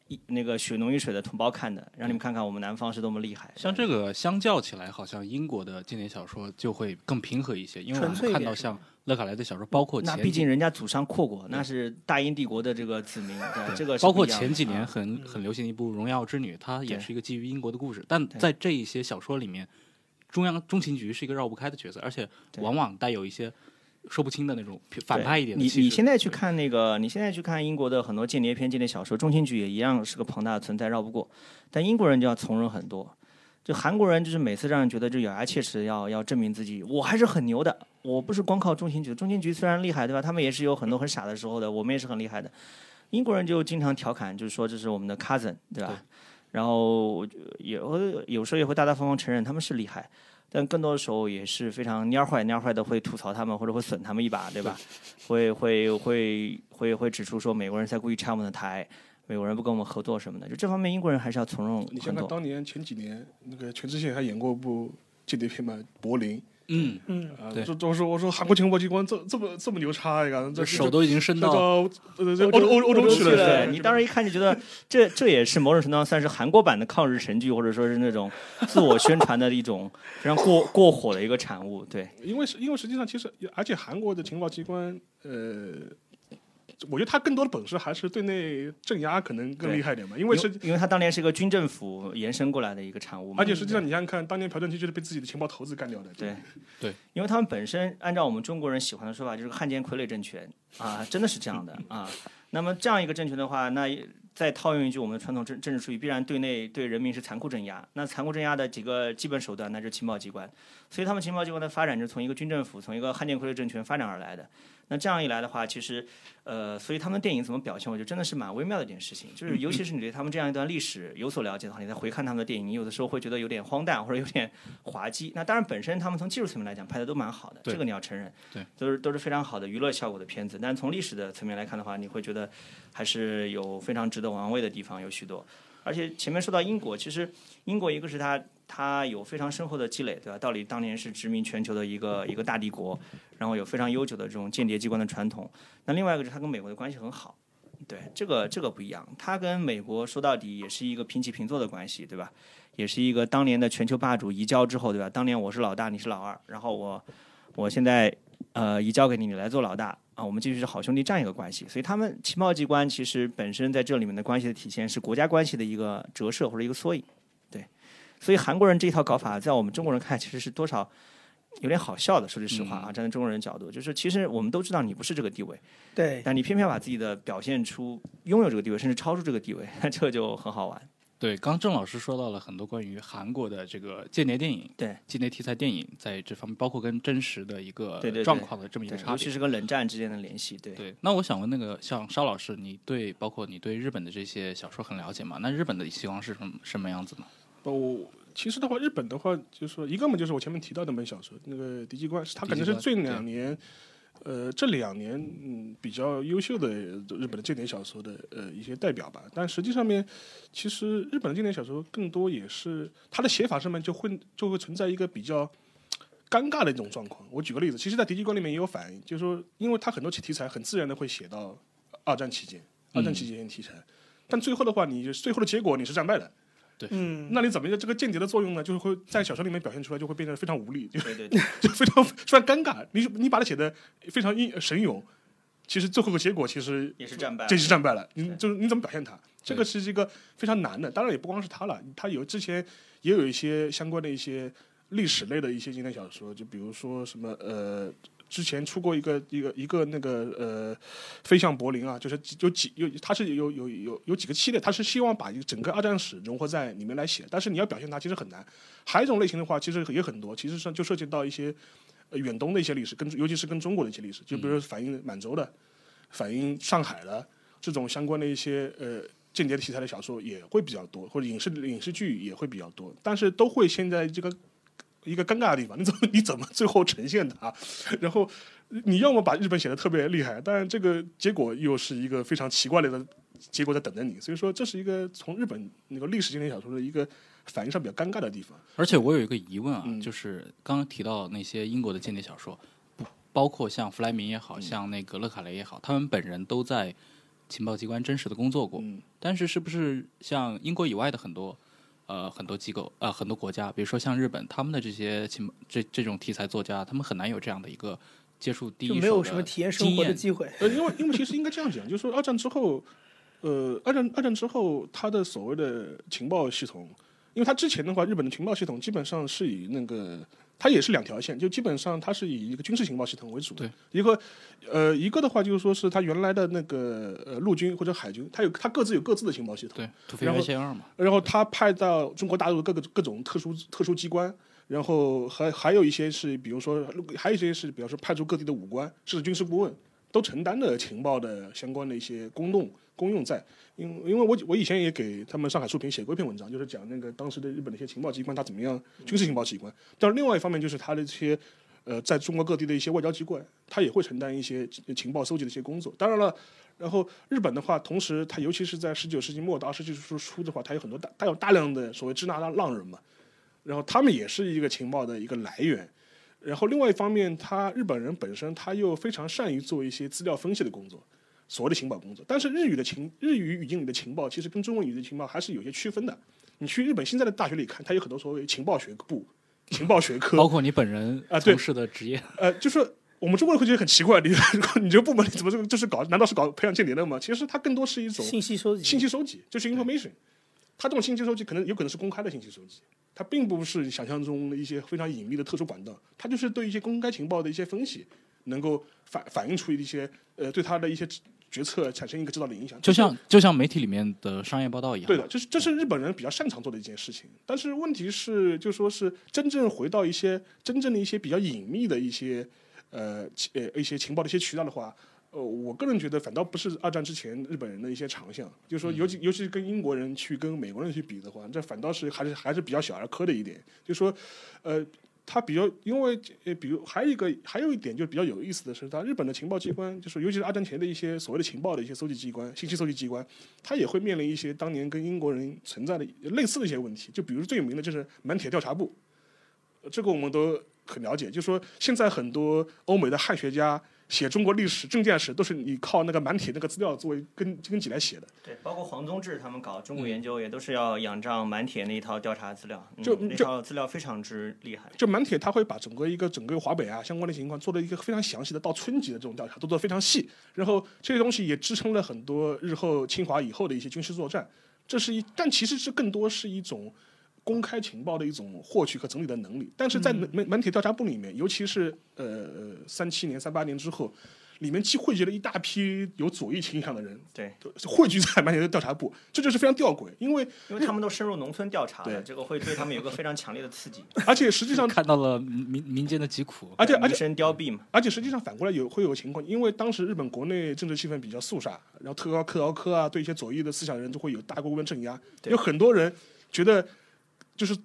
一那个血浓于水的同胞看的，让你们看看我们南方是多么厉害。像这个相较起来，好像英国的经典小说就会更平和一些，因为我们看到像勒卡莱的小说，包括那前几毕竟人家祖上扩过，那是大英帝国的这个子民，对这个包括前几年啊。很很流行的一部《荣耀之女》，它也是一个基于英国的故事，但在这一些小说里面，中央中情局是一个绕不开的角色，而且往往带有一些说不清的那种反派一点的你你现在去看那个，你现在去看英国的很多间谍片、间谍小说，中情局也一样是个庞大的存在，绕不过。但英国人就要从容很多，就韩国人就是每次让人觉得就咬牙切齿要要证明自己，我还是很牛的，我不是光靠中情局，中情局虽然厉害，对吧？他们也是有很多很傻的时候的，我们也是很厉害的。英国人就经常调侃，就是说这是我们的 cousin，对吧？对然后也会有时候也会大大方方承认他们是厉害。但更多的时候也是非常蔫坏蔫坏的，会吐槽他们或者会损他们一把，对吧？会会会会会指出说美国人在故意拆我们的台，美国人不跟我们合作什么的。就这方面，英国人还是要从容你想想。当年前几年那个全智贤还演过部间谍片嘛，《柏林》嗯，嗯，啊，对这都是我说韩国情报机关这这么这么牛叉一个，这手都已经伸到到呃这欧洲欧欧洲去了，对是你当时一看就觉得这这也是某种程度上算是韩国版的抗日神剧，或者说是那种自我宣传的一种 非常过过火的一个产物。对，因为是因为实际上其实而且韩国的情报机关呃。我觉得他更多的本事还是对内镇压可能更厉害一点吧，因为是。因为他当年是一个军政府延伸过来的一个产物嘛，而且实际上，你想想看，当年朴正熙就是被自己的情报头子干掉的。对对，因为他们本身按照我们中国人喜欢的说法，就是汉奸傀儡政权啊，真的是这样的啊。那么这样一个政权的话，那再套用一句我们的传统政政治术语，必然对内对人民是残酷镇压。那残酷镇压的几个基本手段，那就是情报机关。所以他们情报机关的发展就是从一个军政府，从一个汉奸傀儡政权发展而来的。那这样一来的话，其实，呃，所以他们电影怎么表现，我觉得真的是蛮微妙的一件事情。就是尤其是你对他们这样一段历史有所了解的话，你再回看他们的电影，你有的时候会觉得有点荒诞或者有点滑稽。那当然，本身他们从技术层面来讲拍的都蛮好的，这个你要承认，对，都是都是非常好的娱乐效果的片子。但从历史的层面来看的话，你会觉得还是有非常值得玩味的地方，有许多。而且前面说到英国，其实英国一个是它它有非常深厚的积累，对吧？道理当年是殖民全球的一个一个大帝国，然后有非常悠久的这种间谍机关的传统。那另外一个是它跟美国的关系很好，对这个这个不一样，它跟美国说到底也是一个平起平坐的关系，对吧？也是一个当年的全球霸主移交之后，对吧？当年我是老大，你是老二，然后我我现在呃移交给你，你来做老大啊，我们继续是好兄弟这样一个关系。所以他们情报机关其实本身在这里面的关系的体现是国家关系的一个折射或者一个缩影，对。所以韩国人这一套搞法，在我们中国人看其实是多少有点好笑的。说句实话啊，站在中国人角度，就是其实我们都知道你不是这个地位，对，但你偏偏把自己的表现出拥有这个地位，甚至超出这个地位，那 这个就很好玩。对，刚郑老师说到了很多关于韩国的这个间谍电影，对间谍题材电影在这方面，包括跟真实的一个状况的这么一个，差别尤其。是跟冷战之间的联系，对。对，那我想问那个像沙老师，你对包括你对日本的这些小说很了解吗？那日本的情况是什么什么样子呢？哦，其实的话，日本的话，就是说一个嘛，就是我前面提到的那本小说，那个《敌机关》，他可能是最两年，呃，这两年嗯比较优秀的日本的经典小说的呃一些代表吧。但实际上面，其实日本的经典小说更多也是它的写法上面就会就会存在一个比较。尴尬的一种状况，我举个例子，其实，在《敌机关》里面也有反映，就是说，因为它很多题材很自然的会写到二战期间，二战期间题材，但最后的话，你最后的结果你是战败的，嗯，那你怎么这个间谍的作用呢？就是会在小说里面表现出来，就会变得非常无力，就对对对，就非常非常尴尬。你你把它写的非常英神勇，其实最后的结果其实也是战败。这是战败了。你就是你怎么表现它？这个是一个非常难的。当然也不光是他了，他有之前也有一些相关的一些历史类的一些经典小说，就比如说什么呃。之前出过一个一个一个那个呃，飞向柏林啊，就是有几有，它是有有有有几个系列，它是希望把一个整个二战史融合在里面来写，但是你要表现它其实很难。还有一种类型的话，其实也很多，其实上就涉及到一些呃远东的一些历史，跟尤其是跟中国的一些历史，就比如说反映满洲的、反映上海的这种相关的一些呃间谍题材的小说也会比较多，或者影视影视剧也会比较多，但是都会现在这个。一个尴尬的地方，你怎么 你怎么最后呈现它？然后你要么把日本写的特别厉害，但这个结果又是一个非常奇怪的结果在等着你。所以说，这是一个从日本那个历史经典小说的一个反应上比较尴尬的地方。而且我有一个疑问啊，嗯就是刚刚提到那些英国的间谍小说，不包括像弗莱明也嗯好像那个勒卡雷也好，他们本人都在情报机关真实的工作过。嗯但是是不是像英国以外的很多呃很多机构呃很多国家，比如说像日本，他们的这些情这这种题材作家，他们很难有这样的一个接触第一没有什么体验生活的机会。呃，因为因为其实应该这样讲，就是说二战之后，呃，二战二战之后，他的所谓的情报系统，因为他之前的话，日本的情报系统基本上是以那个。它也是两条线，就基本上它是以一个军事情报系统为主的。对，一个呃一个的话就是说是它原来的那个呃陆军或者海军，它有它各自有各自的情报系统。对土肥然后原贤二嘛，然后它派到中国大陆各个各种特殊特殊机关，然后还还有一些是，比如说还有一些是，比如说派出各地的武官，甚至军事顾问，都承担了情报的相关的一些功用功用在。因因为我我以前也给他们上海书评写过一篇文章，就是讲那个当时的日本的一些情报机关它怎么样，军事情报机关。但是另外一方面就是它的这些呃在中国各地的一些外交机关，它也会承担一些情报搜集的一些工作。当然了。然后日本的话，同时它尤其是在十九世纪末到二十世纪初初的话，它有很多大，它有大量的所谓支那浪浪人嘛，然后他们也是一个情报的一个来源。然后另外一方面，他日本人本身他又非常善于做一些资料分析的工作，所谓的情报工作。但是日语的情日语语境里的情报，其实跟中文语的情报还是有些区分的。你去日本现在的大学里看，它有很多所谓情报学部、情报学科，包括你本人啊从事的职业，呃，就是我们中国人会觉得很奇怪，你 你这个部门怎么这个就是搞？难道是搞培养间谍的吗？其实它更多是一种信息收集，信息收集，就是 information。它这种信息收集可能有可能是公开的信息收集，它并不是想象中的一些非常隐秘的特殊管道，它就是对一些公开情报的一些分析，能够反反映出一些呃对它的一些决策产生一个指导的影响。就像就像媒体里面的商业报道一样。对的，就是这是日本人比较擅长做的一件事情。但是问题是，就说是真正回到一些真正的一些比较隐秘的一些呃呃一些情报的一些渠道的话。呃，我个人觉得反倒不是二战之前日本人的一些长项，就是说，尤其尤其是跟英国人去跟美国人去比的话，这反倒是还是还是比较小儿科的一点。就是说，呃，他比较因为呃，比如还有一个还有一点就比较有意思的是，他日本的情报机关，就是尤其是二战前的一些所谓的情报的一些搜集机关、信息搜集机关，他也会面临一些当年跟英国人存在的类似的一些问题。就比如最有名的就是满铁调查部，这个我们都很了解。就说，现在很多欧美的汉学家。写中国历史、政见史都是你靠那个满铁那个资料作为根根基来写的。对，包括黄宗智他们搞中国研究也都是要仰仗满铁那一套调查资料，就那套资料非常之厉害。就满铁他会把整个一个整个华北啊相关的情况做了一个非常详细的到村级的这种调查，都做得非常细。然后这些东西也支撑了很多日后侵华以后的一些军事作战。这是一，但其实是更多是一种。公开情报的一种获取和整理的能力，但是在门门铁调查部里面，尤其是呃三七年、三八年之后，里面既汇集了一大批有左翼倾向的人，对，汇聚在门铁的调查部，这就是非常吊诡，因为因为他们都深入农村调查，了，这个会对他们有个非常强烈的刺激，而且实际上看到了民民间的疾苦，而且而且身凋敝嘛，而且实际上反过来有会有情况，因为当时日本国内政治气氛比较肃杀，然后特高克劳科啊，对一些左翼的思想人都会有大规模镇压，有很多人觉得就是。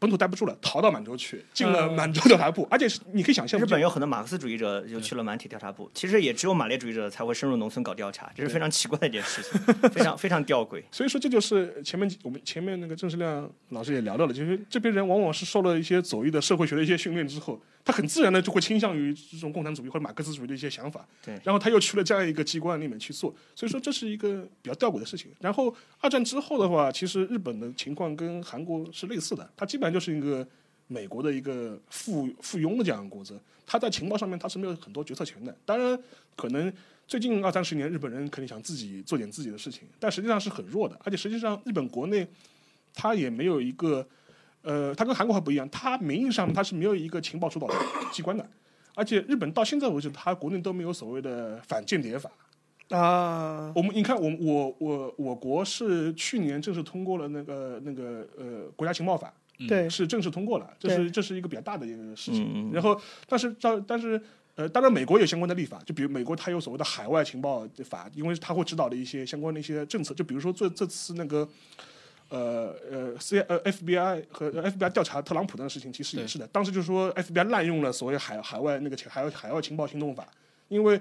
本土待不住了，逃到满洲去，进了满洲调查部，而且是你可以想象，日本有很多马克思主义者就去了满铁调查部，其实也只有马列主义者才会深入农村搞调查，这是非常奇怪的一件事情，非常非常吊诡。所以说，这就是前面我们前面那个郑世亮老师也聊到了，就是这边人往往是受了一些左翼的社会学的一些训练之后。他很自然的就会倾向于这种共产主义或者马克思主义的一些想法，对。然后他又去了这样一个机关里面去做，所以说这是一个比较吊诡的事情。然后二战之后的话，其实日本的情况跟韩国是类似的，它基本上就是一个美国的一个附附庸的这样一个国家，它在情报上面它是没有很多决策权的。当然，可能最近二三十年日本人肯定想自己做点自己的事情，但实际上是很弱的。而且实际上日本国内，它也没有一个。呃，它跟韩国还不一样，它名义上它是没有一个情报主导 机关的，而且日本到现在为止，它国内都没有所谓的反间谍法啊。我们你看，我我我我国是去年正式通过了那个那个呃国家情报法，对，是正式通过了，这是这是一个比较大的一个事情。然后，但是照但是呃，当然美国有相关的立法，就比如美国它有所谓的海外情报法，因为它会指导的一些相关的一些政策，就比如说这这次那个。呃呃，C 呃 FBI 和 FBI 调查特朗普的事情，其实也是的。当时就说 FBI 滥用了所谓海海外那个海外海外情报行动法，因为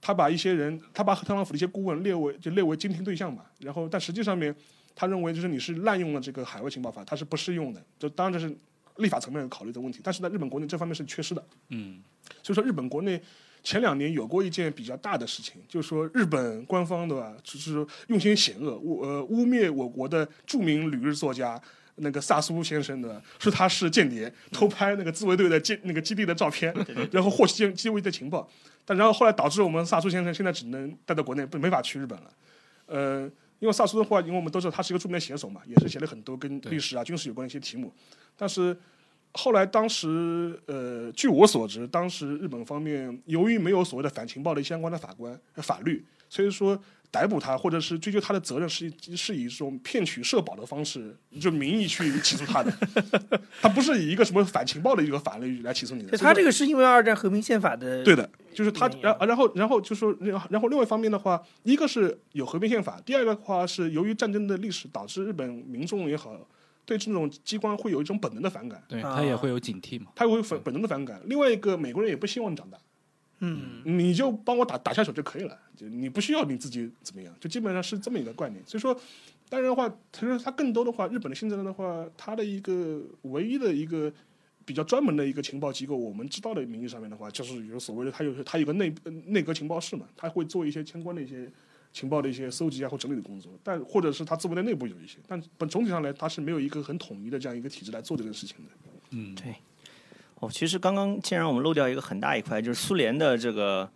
他把一些人，他把特朗普的一些顾问列为就列为监听对象嘛。然后，但实际上面，他认为就是你是滥用了这个海外情报法，它是不适用的。就当然这是立法层面考虑的问题，但是在日本国内这方面是缺失的。嗯，所以说日本国内。前两年有过一件比较大的事情，就是说日本官方对吧，就是用心险恶，污呃污蔑我国的著名旅日作家那个萨苏先生的，说他是间谍，偷拍那个自卫队的基那个基地的照片，然后获取基卫的情报，但然后后来导致我们萨苏先生现在只能待在国内，不没法去日本了。呃，因为萨苏的话，因为我们都知道他是一个著名的写手嘛，也是写了很多跟历史啊、军事有关的一些题目，但是。后来，当时，呃，据我所知，当时日本方面由于没有所谓的反情报的相关的法官法律，所以说逮捕他或者是追究他的责任是是以这种骗取社保的方式，就名义去起诉他的，他不是以一个什么反情报的一个法律来起诉你的。他这个是因为二战和平宪法的。对的，就是他，然然后然后就说，然后另外一方面的话，一个是有和平宪法，第二个的话是由于战争的历史导致日本民众也好。对这种机关会有一种本能的反感，对他也会有警惕嘛，他会有本本能的反感。另外一个，美国人也不希望你长大，嗯，你就帮我打打下手就可以了，就你不需要你自己怎么样，就基本上是这么一个概念。所以说，当然的话，其实他更多的话，日本的现在的话，他的一个唯一的一个比较专门的一个情报机构，我们知道的名义上面的话，就是有所谓的，他有他有个内内阁情报室嘛，他会做一些相关的一些。情报的一些搜集啊或整理的工作，但或者是他自卫队内部有一些，但本总体上来，他是没有一个很统一的这样一个体制来做这个事情的。嗯，对。哦，其实刚刚既然我们漏掉一个很大一块，就是苏联的这个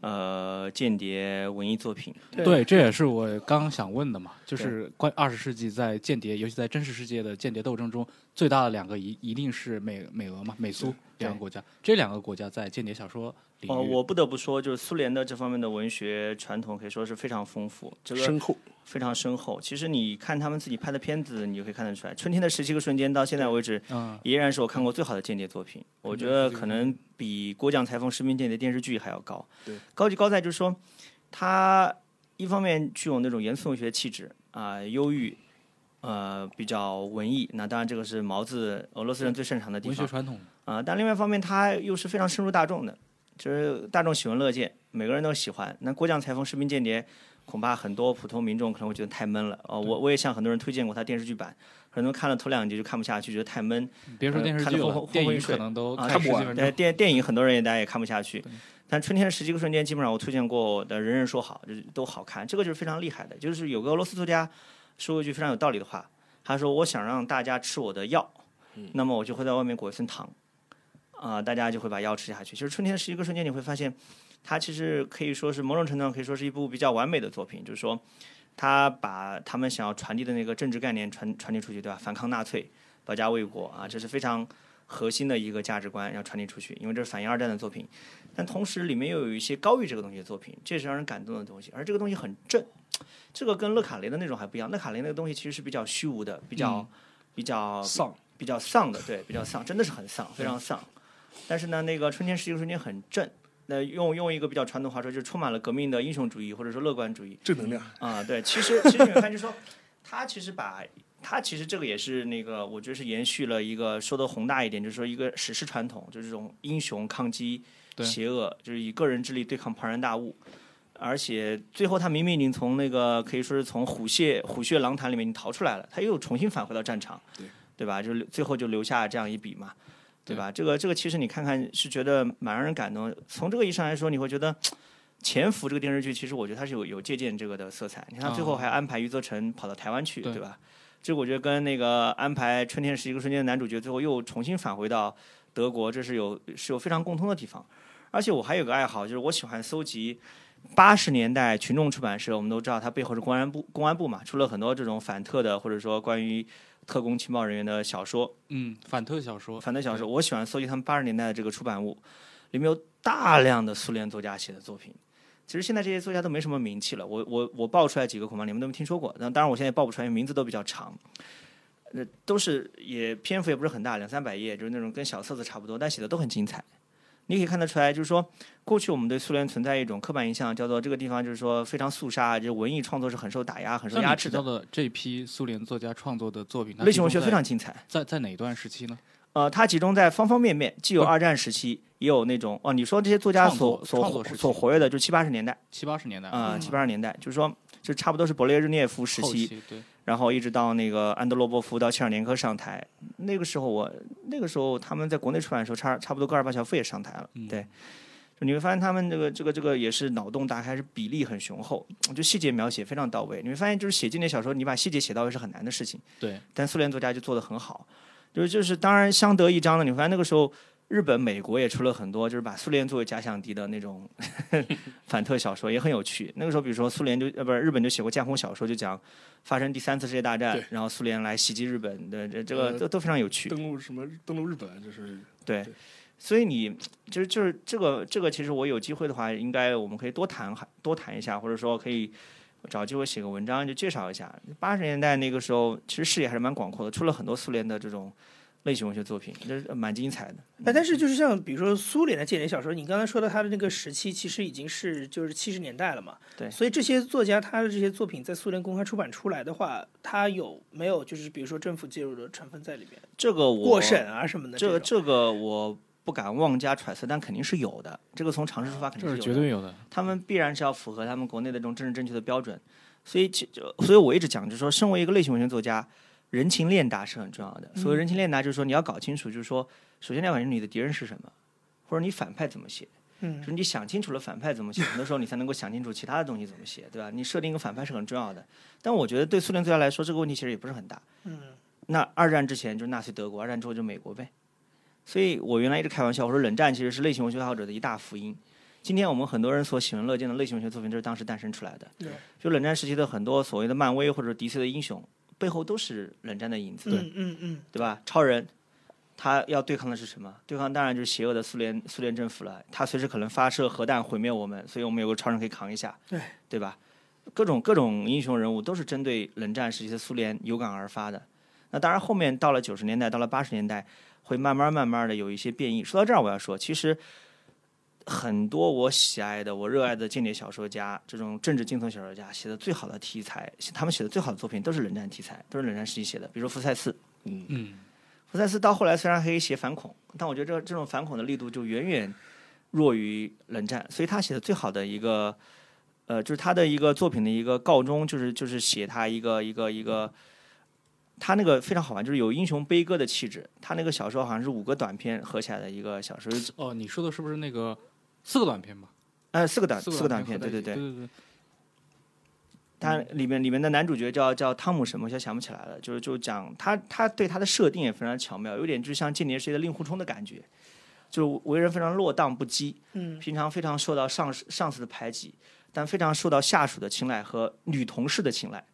呃间谍文艺作品。对，这也是我刚刚想问的嘛，就是关二十世纪在间谍，尤其在真实世界的间谍斗争中，最大的两个一一定是美美俄嘛，美苏两个国家。这两个国家在间谍小说领域，哦，我不得不说，就是苏联的这方面的文学传统可以说是非常丰富，这个深厚。非常深厚。其实你看他们自己拍的片子，你就可以看得出来，《春天的十七个瞬间》到现在为止，嗯，依然是我看过最好的间谍作品。我觉得可能比《国奖裁缝士兵间谍》电视剧还要高。对，高级高在就是说，它一方面具有那种严肃文学气质啊，忧郁，呃，比较文艺。那当然这个是毛子俄罗斯人最擅长的地方。文学传统啊，但另外一方面，它又是非常深入大众的，就是大众喜闻乐见，每个人都喜欢。那《过江裁缝士兵间谍》。恐怕很多普通民众可能会觉得太闷了哦，我我也向很多人推荐过他电视剧版，很多人看了头两集就看不下去，觉得太闷。别说电视剧了，电影可能都看不完。电电影很多人也大家也看不下去。但春天的十几个瞬间，基本上我推荐过的人人说好，就都好看。这个就是非常厉害的，就是有个俄罗斯作家说一句非常有道理的话，他说：“我想让大家吃我的药，那么我就会在外面裹一层糖，啊，大家就会把药吃下去。”其实春天的十一个瞬间，你会发现。它其实可以说是某种程度上可以说是一部比较完美的作品，就是说，他把他们想要传递的那个政治概念传传递出去，对吧？反抗纳粹，保家卫国啊，这是非常核心的一个价值观要传递出去，因为这是反映二战的作品。但同时里面又有一些高于这个东西的作品，这是让人感动的东西。而这个东西很正，这个跟勒卡雷的那种还不一样。勒卡雷那个东西其实是比较虚无的，比较比较丧，比较丧的，对，比较丧，真的是很丧，非常丧。但是呢，那个春天十一个瞬间很正。那用用一个比较传统话说，就是充满了革命的英雄主义或者说乐观主义，正能量啊。对，其实其实你们看，就说他其实把他其实这个也是那个，我觉得是延续了一个说的宏大一点，就是说一个史诗传统，就是这种英雄抗击邪恶，就是以个人之力对抗庞然大物。而且最后他明明已经从那个可以说是从虎穴虎穴狼潭里面已经逃出来了，他又重新返回到战场，对对吧？就最后就留下这样一笔嘛。对吧？这个这个其实你看看是觉得蛮让人感动。从这个意义上来说，你会觉得 《潜伏》这个电视剧，其实我觉得它是有有借鉴这个的色彩。你看最后还安排余则成跑到台湾去，对吧？这我觉得跟那个安排《春天是一个瞬间》的男主角最后又重新返回到德国，这是有是有非常共通的地方。而且我还有个爱好，就是我喜欢搜集八十年代群众出版社。我们都知道它背后是公安部，公安部嘛，出了很多这种反特的，或者说关于。特工情报人员的小说，嗯，反特小说，反特小说，我喜欢搜集他们八十年代的这个出版物，里面有大量的苏联作家写的作品。其实现在这些作家都没什么名气了，我我我报出来几个，恐怕你们都没听说过。那当然，我现在报不出来，名字都比较长。呃，都是也篇幅也不是很大，两三百页，就是那种跟小册子差不多，但写的都很精彩。你可以看得出来，就是说，过去我们对苏联存在一种刻板印象，叫做这个地方就是说非常肃杀，就是文艺创作是很受打压、很受压制的。的这批苏联作家创作的作品，类型文学非常精彩。在在哪一段时期呢？呃，它集中在方方面面，既有二战时期，也有那种哦，你说这些作家所所所活跃的，就七八十年代，七八十年代啊，七八十年代，就是说，就差不多是勃列日涅夫时期，对。然后一直到那个安德罗波夫到切尔年科上台，那个时候我那个时候他们在国内出版的时候，差差不多戈尔巴乔夫也上台了，对，就你会发现他们这个这个这个也是脑洞大开，是比例很雄厚，就细节描写非常到位。你会发现就是写经典小说，你把细节写到位是很难的事情，对。但苏联作家就做得很好，就是就是当然相得益彰的。你会发现那个时候。日本、美国也出了很多，就是把苏联作为假想敌的那种 反特小说，也很有趣。那个时候，比如说苏联就呃不是日本就写过架空小说，就讲发生第三次世界大战，然后苏联来袭击日本的这这个都都非常有趣。登陆什么？登陆日本就是对。所以你就是就是这个这个，其实我有机会的话，应该我们可以多谈多谈一下，或者说可以找机会写个文章，就介绍一下八十年代那个时候，其实视野还是蛮广阔的，出了很多苏联的这种。类型文学作品，这是蛮精彩的。哎，但是就是像比如说苏联的间谍小说，你刚才说的他的那个时期，其实已经是就是七十年代了嘛。对。所以这些作家他的这些作品在苏联公开出版出来的话，他有没有就是比如说政府介入的成分在里面？这个我过审啊什么的。这个这个我不敢妄加揣测，但肯定是有的。这个从常识出发肯定是绝对有的。他们必然是要符合他们国内的这种政治正确的标准。所以，就所以我一直讲，就是说，身为一个类型文学作家。人情练达是很重要的。所谓人情练达，就是说你要搞清楚，就是说，首先你要搞清楚你的敌人是什么，或者你反派怎么写。嗯。就是你想清楚了反派怎么写，很多时候你才能够想清楚其他的东西怎么写，对吧？你设定一个反派是很重要的。但我觉得对苏联作家来说，这个问题其实也不是很大。嗯。那二战之前就是纳粹德国，二战之后就美国呗。所以我原来一直开玩笑，我说冷战其实是类型文学爱好者的一大福音。今天我们很多人所喜闻乐见的类型文学作品，就是当时诞生出来的。对，就冷战时期的很多所谓的漫威或者 DC 的英雄，背后都是冷战的影子。嗯嗯嗯，对吧？超人，他要对抗的是什么？对抗当然就是邪恶的苏联苏联政府了。他随时可能发射核弹毁灭我们，所以我们有个超人可以扛一下，对对吧？各种各种英雄人物都是针对冷战时期的苏联有感而发的。那当然，后面到了九十年代，到了八十年代，会慢慢慢慢的有一些变异。说到这儿，我要说，其实很多我喜爱的、我热爱的间谍小说家，这种政治惊悚小说家写的最好的题材，他们写的最好的作品都是冷战题材，都是冷战时期写的，比如说福赛斯。嗯，福赛斯到后来虽然可以写反恐，但我觉得这这种反恐的力度就远远弱于冷战，所以他写的最好的一个，呃，就是他的一个作品的一个告终，就是就是写他一个一个一个，他那个非常好玩，就是有英雄悲歌的气质。他那个小说好像是五个短篇合起来的一个小说，哦，你说的是不是那个四个短片吧？呃，四个短四四个短片，对对对。一起对对对，他里面里面的男主角叫叫汤姆什么，我现在想不起来了。就是就讲他他对他的设定也非常巧妙，有点就像间谍世界的令狐冲的感觉，就是为人非常落荡不羁，嗯平常非常受到上司上司的排挤，但非常受到下属的青睐和女同事的青睐。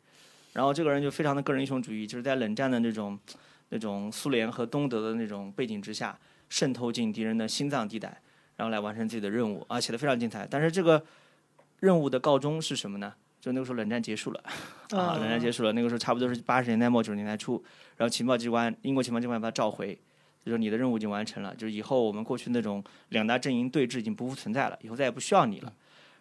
然后这个人就非常的个人英雄主义，就是在冷战的那种那种苏联和东德的那种背景之下，渗透进敌人的心脏地带，然后来完成自己的任务啊，写的非常精彩。但是这个任务的告终是什么呢？就那个时候冷战结束了啊，冷战结束了，那个时候差不多是八十年代末九十年代初，然后情报机关英国情报机关把他召回，就说你的任务已经完成了，就是以后我们过去那种两大阵营对峙已经不复存在了，以后再也不需要你了。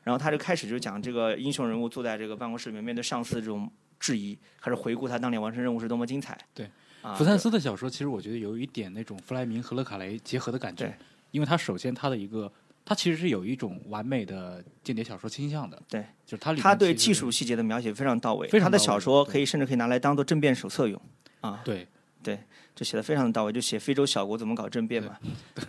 然后他就开始就讲这个英雄人物坐在这个办公室里面，面对上司的这种质疑，开始回顾他当年完成任务是多么精彩。对，啊，福赛斯的小说其实我觉得有一点那种弗莱明和勒卡雷结合的感觉对，因为他首先他的一个，他其实是有一种完美的间谍小说倾向的，对，就是他他对技术细节的描写非常到位，非常他的小说可以甚至可以拿来当做政变手册用啊，对，就写的非常的到位，就写非洲小国怎么搞政变嘛，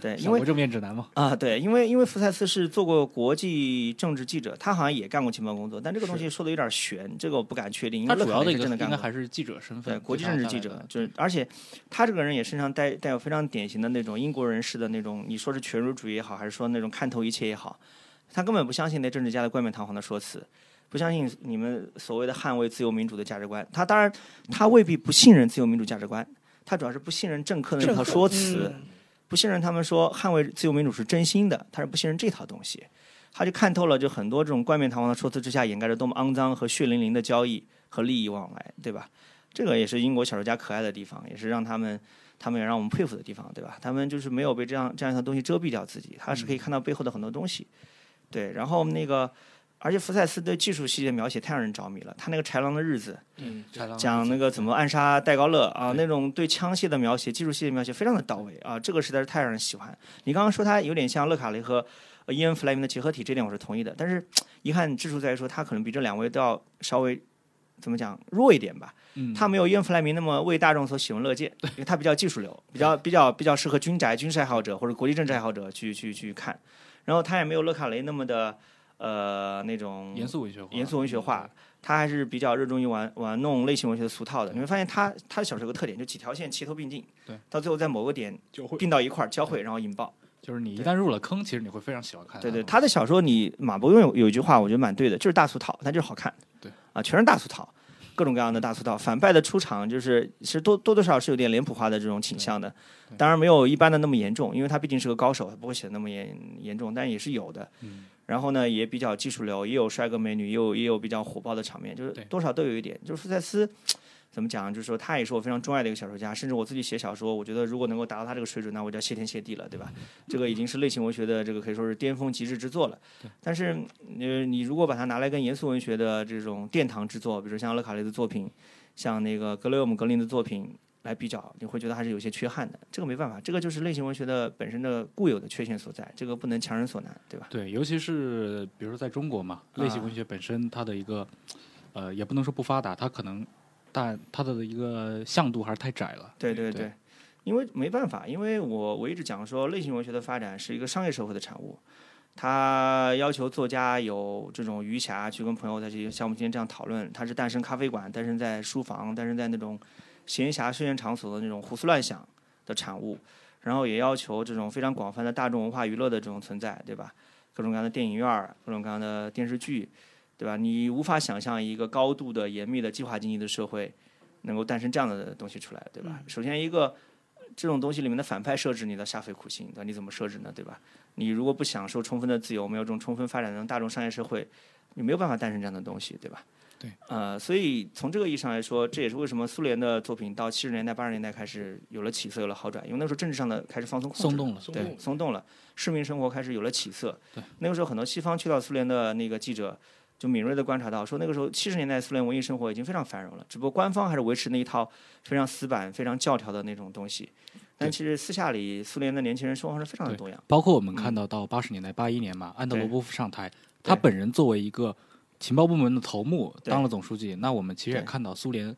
对，因为政变指南嘛，啊，对，因为因为福赛斯是做过国际政治记者，他好像也干过情报工作，但这个东西说的有点悬，这个我不敢确定，因他主要的一个真的。应该还是记者身份，对，国际政治记者就是，而且他这个人也身上带带有非常典型的那种英国人士的那种，你说是权儒主义也好，还是说那种看透一切也好，他根本不相信那政治家的冠冕堂皇的说辞，不相信你们所谓的捍卫自由民主的价值观。他当然，他未必不信任自由民主价值观，他主要是不信任政客的那套说辞。嗯不信任他们说捍卫自由民主是真心的，他是不信任这套东西，他就看透了，就很多这种冠冕堂皇的说辞之下掩盖着多么肮脏和血淋淋的交易和利益往来，对吧？这个也是英国小说家可爱的地方，也是让他们他们也让我们佩服的地方，对吧？他们就是没有被这样这样一套东西遮蔽掉自己，他是可以看到背后的很多东西，对。然后那个，而且福赛斯对技术细节描写太让人着迷了，他那个豺狼的日子，嗯，讲那个怎么暗杀戴高乐啊，那种对枪械的描写、技术细节描写非常的到位啊，这个实在是太让人喜欢。你刚刚说他有点像勒卡雷和呃伊恩·弗莱明的结合体，这点我是同意的。但是遗憾之处在于说，他可能比这两位都要稍微怎么讲弱一点吧。嗯，他没有伊恩·弗莱明那么为大众所喜闻乐见，因为他比较技术流，比较比较比较适合军宅、军事爱好者或者国际政治爱好者去去去看。然后他也没有勒卡雷那么的呃那种严肃文学化，严肃文学化，他还是比较热衷于玩玩弄类型文学的俗套的。你会发现他他的小说有个特点，就几条线齐头并进，对，到最后在某个点就会并到一块儿交汇，然后引爆。就是你一旦入了坑，其实你会非常喜欢看。对对，他的小说你马伯庸有有一句话，我觉得蛮对的，就是大俗套，但就是好看。对啊，全是大俗套，各种各样的大俗套。反派的出场就是其实多多多少少是有点脸谱化的这种倾向的，当然没有一般的那么严重，因为他毕竟是个高手，他不会写的那么严严重，但也是有的。嗯然后呢，也比较技术流，也有帅哥美女，也有也有比较火爆的场面，就是多少都有一点。就是福赛斯怎么讲，就是说他也是我非常钟爱的一个小说家，甚至我自己写小说，我觉得如果能够达到他这个水准，那我就要谢天谢地了，对吧？这个已经是类型文学的这个可以说是巅峰极致之作了。但是呃，你如果把它拿来跟严肃文学的这种殿堂之作，比如像勒卡雷的作品，像那个格雷厄姆格林的作品。来比较，你会觉得还是有些缺憾的。这个没办法，这个就是类型文学的本身的固有的缺陷所在，这个不能强人所难，对吧？对，尤其是比如说在中国嘛，类型文学本身它的一个，呃，也不能说不发达，它可能，但它的一个向度还是太窄了。对对对对，因为没办法，因为我我一直讲说，类型文学的发展是一个商业社会的产物，它要求作家有这种余暇去跟朋友在这些像我们今天这样讨论，它是诞生咖啡馆，诞生在书房，诞生在那种闲暇休闲场所的那种胡思乱想的产物。然后也要求这种非常广泛的大众文化娱乐的这种存在，对吧？各种各样的电影院儿，各种各样的电视剧，对吧？你无法想象一个高度的严密的计划经济的社会能够诞生这样的东西出来，对吧？首先一个这种东西里面的反派设置，你的煞费苦心，那你怎么设置呢？对吧？你如果不享受充分的自由，没有这种充分发展的大众商业社会，你没有办法诞生这样的东西，对吧？对。呃，所以从这个意义上来说，这也是为什么苏联的作品到七十年代、八十年代开始有了起色、有了好转，因为那时候政治上的开始放松控制松动了，对，松动了，市民生活开始有了起色。对，那个时候很多西方去到苏联的那个记者就敏锐地观察到，说那个时候七十年代苏联文艺生活已经非常繁荣了，只不过官方还是维持那一套非常死板、非常教条的那种东西。但其实私下里，苏联的年轻人生活是非常的多样。包括我们嗯看到到八十年代、八一年嘛，安德罗波夫上台，他本人作为一个情报部门的头目，当了总书记。那我们其实也看到苏联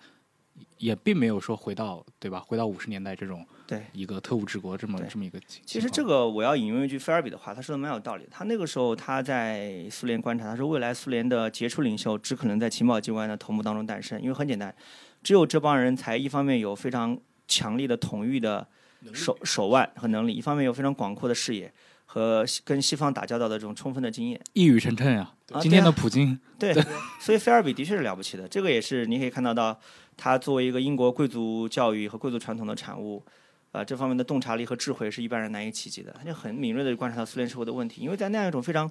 也并没有说回到对吧？回到五十年代这种对一个特务治国这么这么一个情。其实这个我要引用一句菲尔比的话，他说的蛮有道理。他那个时候他在苏联观察，他说未来苏联的杰出领袖只可能在情报机关的头目当中诞生，因为很简单，只有这帮人才一方面有非常强力的统御的手手腕和能力，一方面有非常广阔的视野和跟西方打交道的这种充分的经验。一语成谶呀、啊今天的普京，对，所以菲尔比的确是了不起的。这个也是你可以看到到，他作为一个英国贵族教育和贵族传统的产物，啊、这方面的洞察力和智慧是一般人难以企及的。他就很敏锐的观察到苏联社会的问题，因为在那样一种非常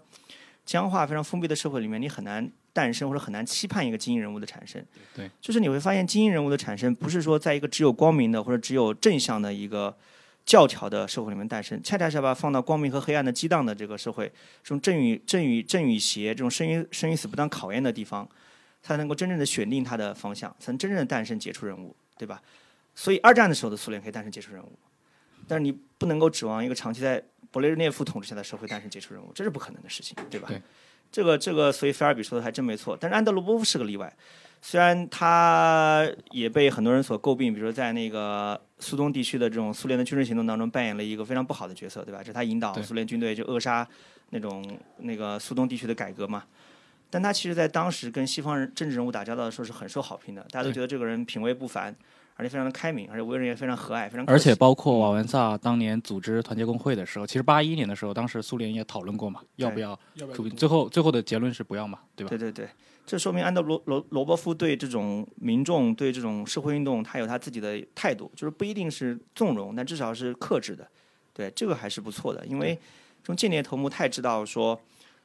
僵化、非常封闭的社会里面，你很难诞生或者很难期盼一个精英人物的产生。对，就是你会发现精英人物的产生，不是说在一个只有光明的或者只有正向的一个。教条的社会里面诞生，恰恰是要把它放到光明和黑暗的激荡的这个社会，这种正与正与正与邪，这种生与生与死不当考验的地方，才能够真正的选定它的方向，才能真正的诞生杰出人物，对吧？所以二战的时候的苏联可以诞生杰出人物，但是你不能够指望一个长期在勃列日涅夫统治下的社会诞生杰出人物，这是不可能的事情，对吧？对这个这个，所以菲尔比说的还真没错。但是安德罗波夫是个例外，虽然他也被很多人所诟病，比如说在那个苏东地区的这种苏联的军事行动当中扮演了一个非常不好的角色，对吧？这是他引导苏联军队就扼杀那种那个苏东地区的改革嘛。但他其实，在当时跟西方人政治人物打交道的时候是很受好评的，大家都觉得这个人品味不凡，而且非常的开明，而且为人也非常和蔼，非常而且包括瓦文萨当年组织团结工会的时候，其实八一年的时候，当时苏联也讨论过嘛，要不要要不要出兵？最后最后的结论是不要嘛，对吧？对对对，这说明安德罗罗罗伯夫对这种民众、对这种社会运动，他有他自己的态度，就是不一定是纵容，但至少是克制的。对，这个还是不错的，因为这种间谍头目太知道说。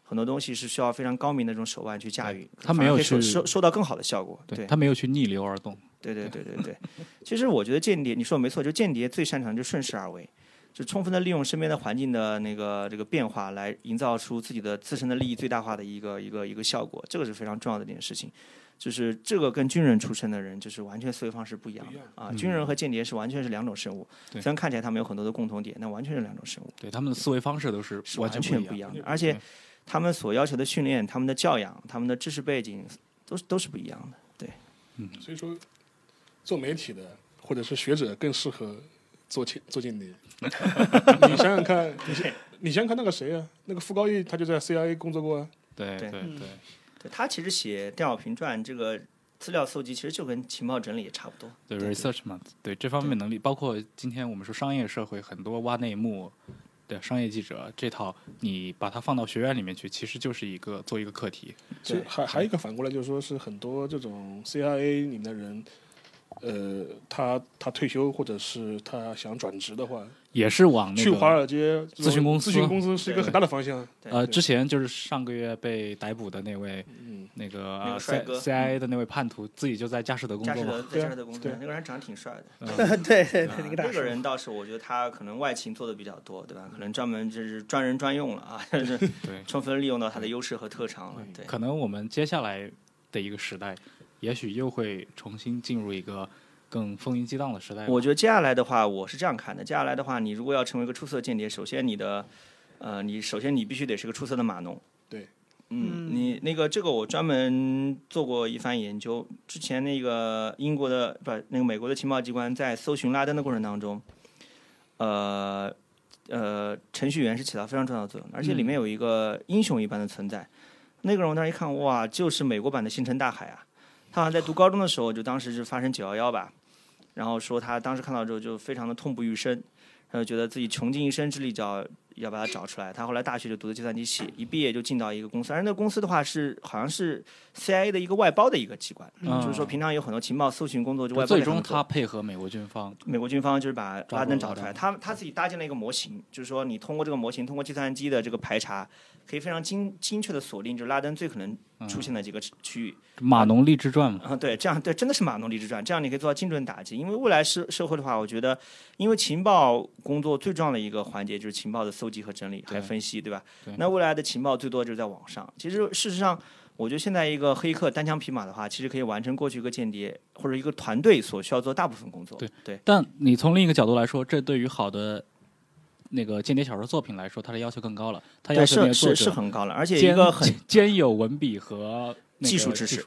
很多东西是需要非常高明的这种手腕去驾驭，他没有收收到更好的效果。对他没有去逆流而动。对对对对对，其实我觉得间谍，你说的没错，就间谍最擅长就顺势而为，就充分的利用身边的环境的那个这个变化，来营造出自己的自身的利益最大化的一个一个一个效果，这个是非常重要的一件事情。就是这个跟军人出身的人，就是完全思维方式不一样的啊！军人和间谍是完全是两种生物，对虽然看起来他们有很多的共同点，但完全是两种生物，对他们的思维方式都是是完完全不一样的，而且他们所要求的训练、他们的教养、他们的知识背景，都是都是不一样的。对，嗯所以说，做媒体的或者是学者更适合做间做间谍。你想想看，你先你想想看那个谁啊？那个傅高义他就在 CIA 工作过啊。对嗯对对对，他其实写邓小平传这个资料搜集，其实就跟情报整理也差不多。对对 research 嘛，对这方面能力，包括今天我们说商业社会很多挖内幕对商业记者这套，你把它放到学院里面去，其实就是一个做一个课题。其实还还有一个反过来，就是说是很多这种 CIA 里面的人，呃，他他退休或者是他想转职的话，也是往那去华尔街咨询公司咨询公司是一个很大的方向。呃，之前就是上个月被逮捕的那位嗯，那个呃 C CIA 的那位叛徒，自己就在佳士得工作嘛。佳士得在对啊佳士得工作对，那个人长得挺帅的。对对对，那个人倒是我觉得他可能外勤做的比较多，对吧？可能专门就是专人专用了啊，就是对，充分利用到他的优势和特长了。对，可能我们接下来的一个时代，也许又会重新进入一个更风云激荡的时代。我觉得接下来的话，我是这样看的：接下来的话，你如果要成为一个出色间谍，首先你的，呃，你首先你必须得是个出色的码农。对。嗯，你那个这个我专门做过一番研究。之前那个英国的不，那个美国的情报机关在搜寻拉登的过程当中，呃呃，程序员是起到非常重要的作用，而且里面有一个英雄一般的存在。那个人我当时一看，哇，就是美国版的星辰大海啊！他好像在读高中的时候，就当时是发生九幺幺吧，然后说他当时看到之后就非常的痛不欲生，他就觉得自己穷尽一生之力就要要把它找出来。他后来大学就读的计算机系，一毕业就进到一个公司，而那个公司的话是好像是 CIA 的一个外包的一个机关，嗯就是说平常有很多情报搜寻工作就外包最终他配合美国军方，美国军方就是把拉登找出来，他他自己搭建了一个模型，就是说你通过这个模型，通过计算机的这个排查，可以非常精精确的锁定，就是拉登最可能出现的几个区域。马农励志传嘛，啊，对，这样对，真的是马农离之传，这样你可以做到精准打击。因为未来社社会的话，我觉得，因为情报工作最重要的一个环节就是情报的搜集和整理，还有分析，对吧？对那未来的情报最多就是在网上。其实事实上，我觉得现在一个黑客单枪匹马的话，其实可以完成过去一个间谍或者一个团队所需要做大部分工作。对对，但你从另一个角度来说，这对于好的那个间谍小说作品来说，它的要求更高了。它要求那是是很高了，而且一个很兼有文笔和技术知识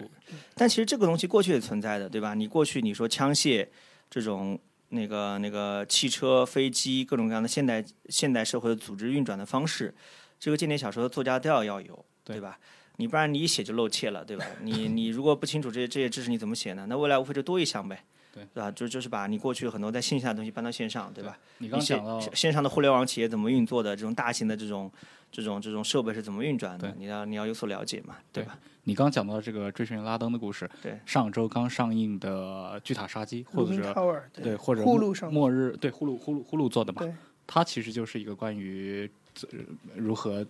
但其实这个东西过去也存在的，对吧？你过去你说枪械这种那个那个汽车、飞机各种各样的现代现代社会的组织运转的方式，这个间谍小说的作家都要要有，对对吧？你不然你一写就露怯了，对吧？你你如果不清楚这些这些知识，你怎么写呢？那未来无非就多一项呗，对吧？就就是把你过去很多在线下的东西搬到线上，对吧？你刚讲到线线上的互联网企业怎么运作的，这种大型的这种这种这种设备是怎么运转的，你要你要有所了解嘛，对吧？你刚讲到这个追寻拉登的故事，对上周刚上映的《巨塔杀机》，或者 Tower 对，或者末呼噜上末日对呼噜呼噜呼噜做的嘛，它其实就是一个关于呃如何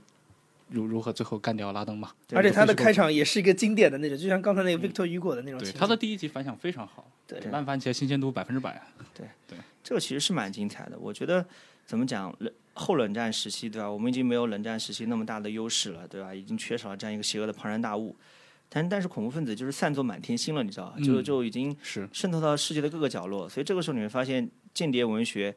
如如何最后干掉拉登嘛。而且他的开场也是一个经典的那种，就像刚才那个 Victor Hugo 的那种。对他的第一集反响非常好，对烂番茄新鲜度百分之百。对对这个其实是蛮精彩的。我觉得怎么讲，冷后冷战时期，对吧？我们已经没有冷战时期那么大的优势了，对吧？已经缺少了这样一个邪恶的庞然大物。但但是恐怖分子就是散作满天星了，你知道吧？就嗯就已经是渗透到世界的各个角落。所以这个时候你会发现，间谍文学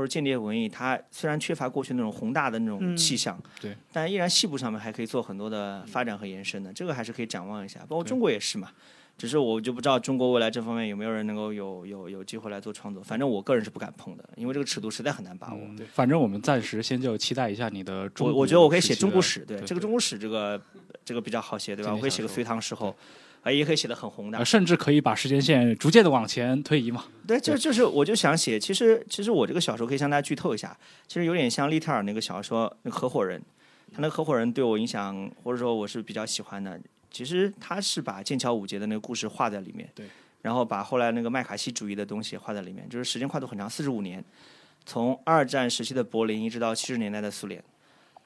或者间谍文艺，它虽然缺乏过去那种宏大的那种嗯气象，对，但依然细部上面还可以做很多的发展和延伸的。这个还是可以展望一下。包括中国也是嘛。只是我就不知道中国未来这方面有没有人能够有有有机会来做创作。反正我个人是不敢碰的，因为这个尺度实在很难把握。嗯，反正我们暂时先就期待一下你的中国我我觉得我可以写中国史，对对这个中国史这个这个比较好写，对吧？我可以写个隋唐时候，啊，也可以写得很宏大呃，。甚至可以把时间线逐渐的往前推移嘛。对，就就是我就想写，其实其实我这个小说可以向大家剧透一下，其实有点像利特尔那个小说那个合伙人，他那个合伙人对我影响或者说我是比较喜欢的。其实他是把剑桥五杰的那个故事画在里面，对，然后把后来那个麦卡锡主义的东西画在里面，就是时间跨度很长，四十五年，从二战时期的柏林一直到七十年代的苏联。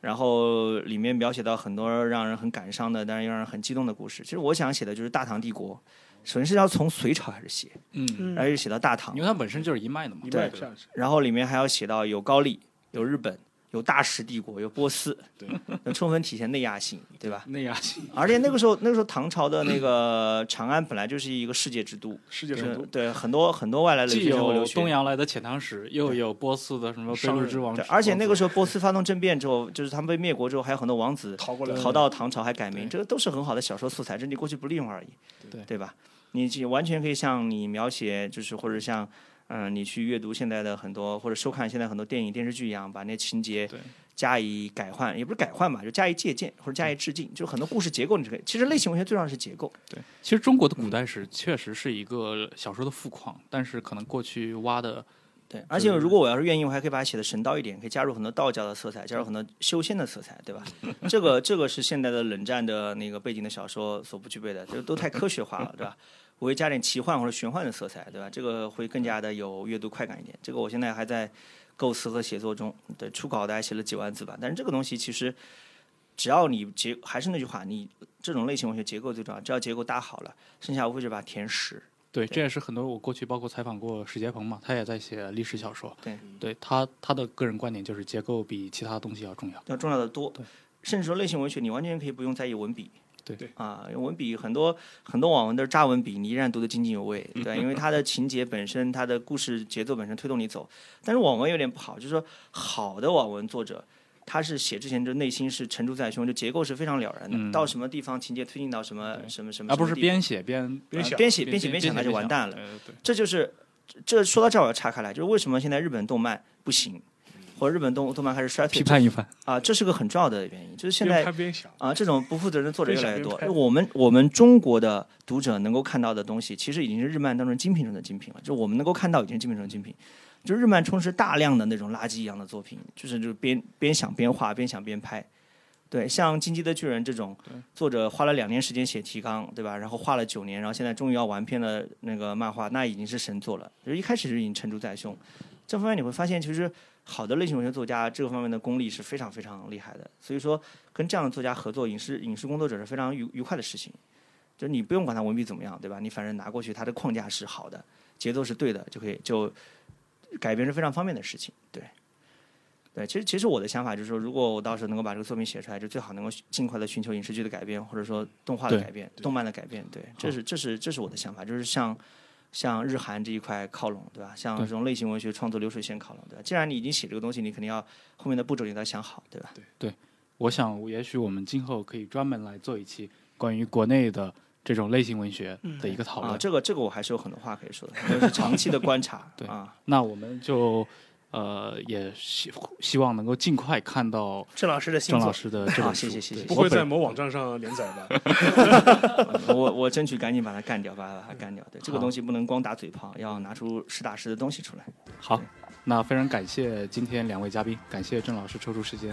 然后里面描写到很多让人很感伤的，但是又让人很激动的故事。其实我想写的就是大唐帝国，首先是要从隋朝开始写，嗯，嗯然后又写到大唐因，为它本身就是一脉的嘛。对脉下去。然后里面还要写到有高丽、有日本、有大食帝国、有波斯，对，能充分体现内亚性，对吧？内亚性而且那个时候，那个时候唐朝的那个长安本来就是一个世界之都，世界之都，对很多很多外来的既有学生留学东洋来的遣唐使，又有波斯的什么商路之王对，，而且那个时候候波斯发动政变之后，就是他们被灭国之后，还有很多王子逃过来逃到唐朝还改名，这个都是很好的小说素材，只是你过去不利用而已，对对吧？你就完全可以像你描写，就是或者像嗯、你去阅读现在的很多或者收看现在很多电影电视剧一样，把那情节加以改换，也不是改换吧，就加以借鉴或者加以致敬，就很多故事结构你是可以。其实类型文学最重要的是结构，对，其实中国的古代史确实是一个小说的富矿，但是可能过去挖的对，而且如果我要是愿意，我还可以把它写的神道一点，可以加入很多道教的色彩，加入很多修仙的色彩，对吧？这个这个是现代的冷战的那个背景的小说所不具备的，这都太科学化了，对吧？我会加点奇幻或者玄幻的色彩，对吧？这个会更加的有阅读快感一点。这个我现在还在构思和写作中，对，初稿大概写了几万字吧。但是这个东西其实，只要你结，还是那句话，你这种类型文学结构最重要，只要结构搭好了，剩下无非是把它填实。对，这也是很多我过去包括采访过史杰鹏嘛，他也在写历史小说。对，对他他的个人观点就是结构比其他东西要重要。要重要的多对。甚至说类型文学，你完全可以不用在意文笔。对。对。啊，文笔很多很多网文都是渣文笔，你依然读得津津有味，嗯。对，因为它的情节本身、它的故事节奏本身推动你走。但是网文有点不好，就是说好的网文作者，他是写之前就内心是沉住在胸，就结构是非常了然的，嗯。到什么地方情节推进到什么什么什么，而不是边写边呃边写边边写边想那就完蛋了。呃对，这就是这说到这儿我要岔开来，就是为什么现在日本动漫不行，或者日本动动漫开始衰退批判一番。啊，这是个很重要的原因，就是现在啊，这种不负责任的作者越来越多边边。我们我们中国的读者能够看到的东西，其实已经是日漫当中精品中的精品了。就我们能够看到，已经是精品中的精品。就日漫充斥大量的那种垃圾一样的作品，就是就是边边想边画，边想边拍。对，像《进击的巨人》这种，作者花了两年时间写提纲，对吧？然后画了九年，然后现在终于要完篇的那个漫画，那已经是神作了。就是一开始就已经成竹在胸。这方面你会发现，其实好的类型文学作家这个方面的功力是非常非常厉害的。所以说，跟这样的作家合作，影视影视工作者是非常愉愉快的事情。就你不用管他文笔怎么样，对吧？你反正拿过去，他的框架是好的，节奏是对的，就可以就改编是非常方便的事情。对。对，其实其实我的想法就是说，如果我到时候能够把这个作品写出来，就最好能够尽快的寻求影视剧的改编，或者说动画的改编、动漫的改编。对，这是这是这是我的想法，就是向向日韩这一块靠拢，对吧？像这种类型文学创作流水线靠拢，对吧？既然你已经写这个东西，你肯定要后面的步骤你都要想好，对吧？对对，我想也许我们今后可以专门来做一期关于国内的这种类型文学的一个讨论。啊，这个这个我还是有很多话可以说的，都是长期的观察。对啊，那我们就。呃，也希希望能够尽快看到郑老师的郑老师的这个谢谢谢谢，不会在某网站上连载吧？我我争取赶紧把它干掉，把把它干掉。对，这个东西不能光打嘴炮，要拿出实打实的东西出来。好，那非常感谢今天两位嘉宾，感谢郑老师抽出时间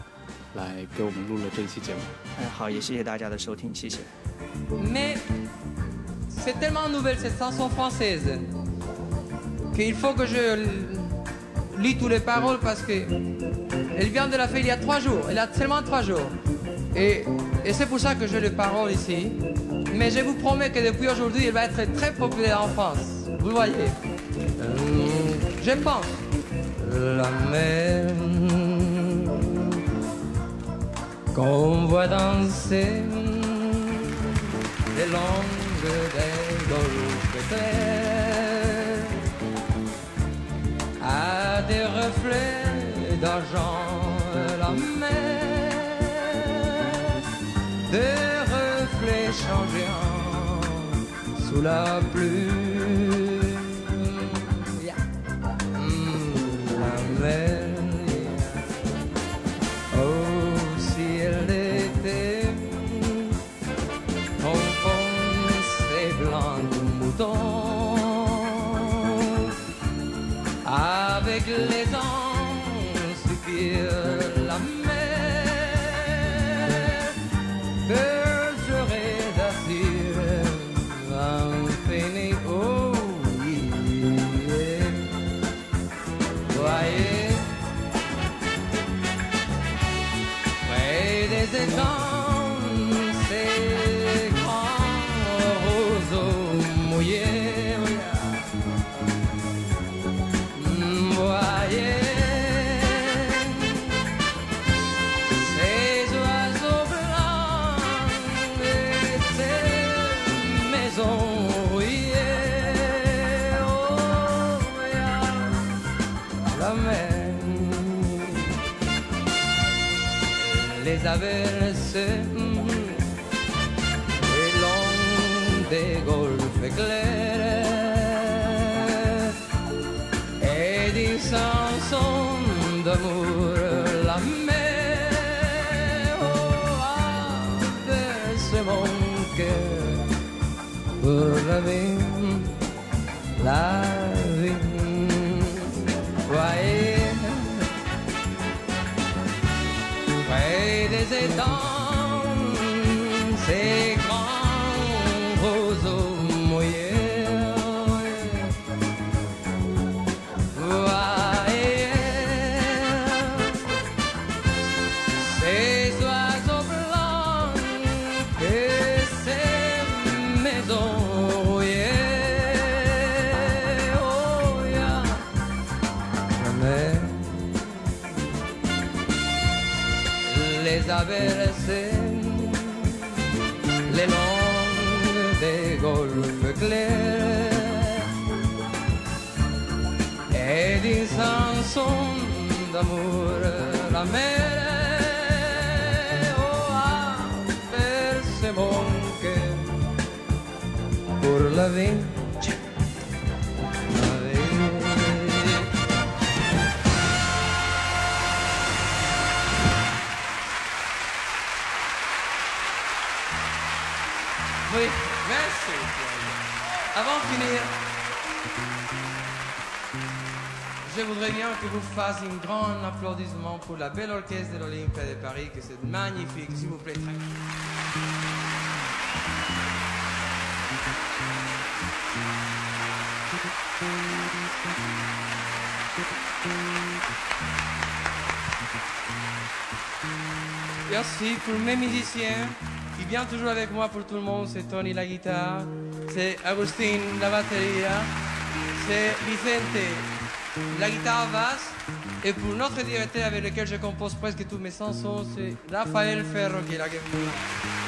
来给我们录了这一期节目。哎，好，也谢谢大家的收听，谢谢。Mais c'est tellement nouvelle cette chanson française qu'il faut que je lis toutes les paroles parce que elle vient de la fête il y a trois jours. Elle a seulement trois jours. Et, et c'est pour ça que j'ai les paroles ici. Mais je vous promets que depuis aujourd'hui, elle va être très populaire en France. Vous voyez. Euh, je pense. La mer qu'on voit danser les longues des golfes des reflets d'argent la mer, des reflets changeants sous la pluie. Vous fassiez un grand applaudissement pour la belle orchestre de l'Olympia de Paris, que c'est magnifique, s'il vous plaît. Merci pour mes musiciens qui viennent toujours avec moi pour tout le monde. C'est Tony la guitare, c'est Agustin la batterie, c'est Vicente la guitare basse. Et pour notre directeur avec lequel je compose presque tous mes chansons, c'est Raphaël Ferro qui est guitare.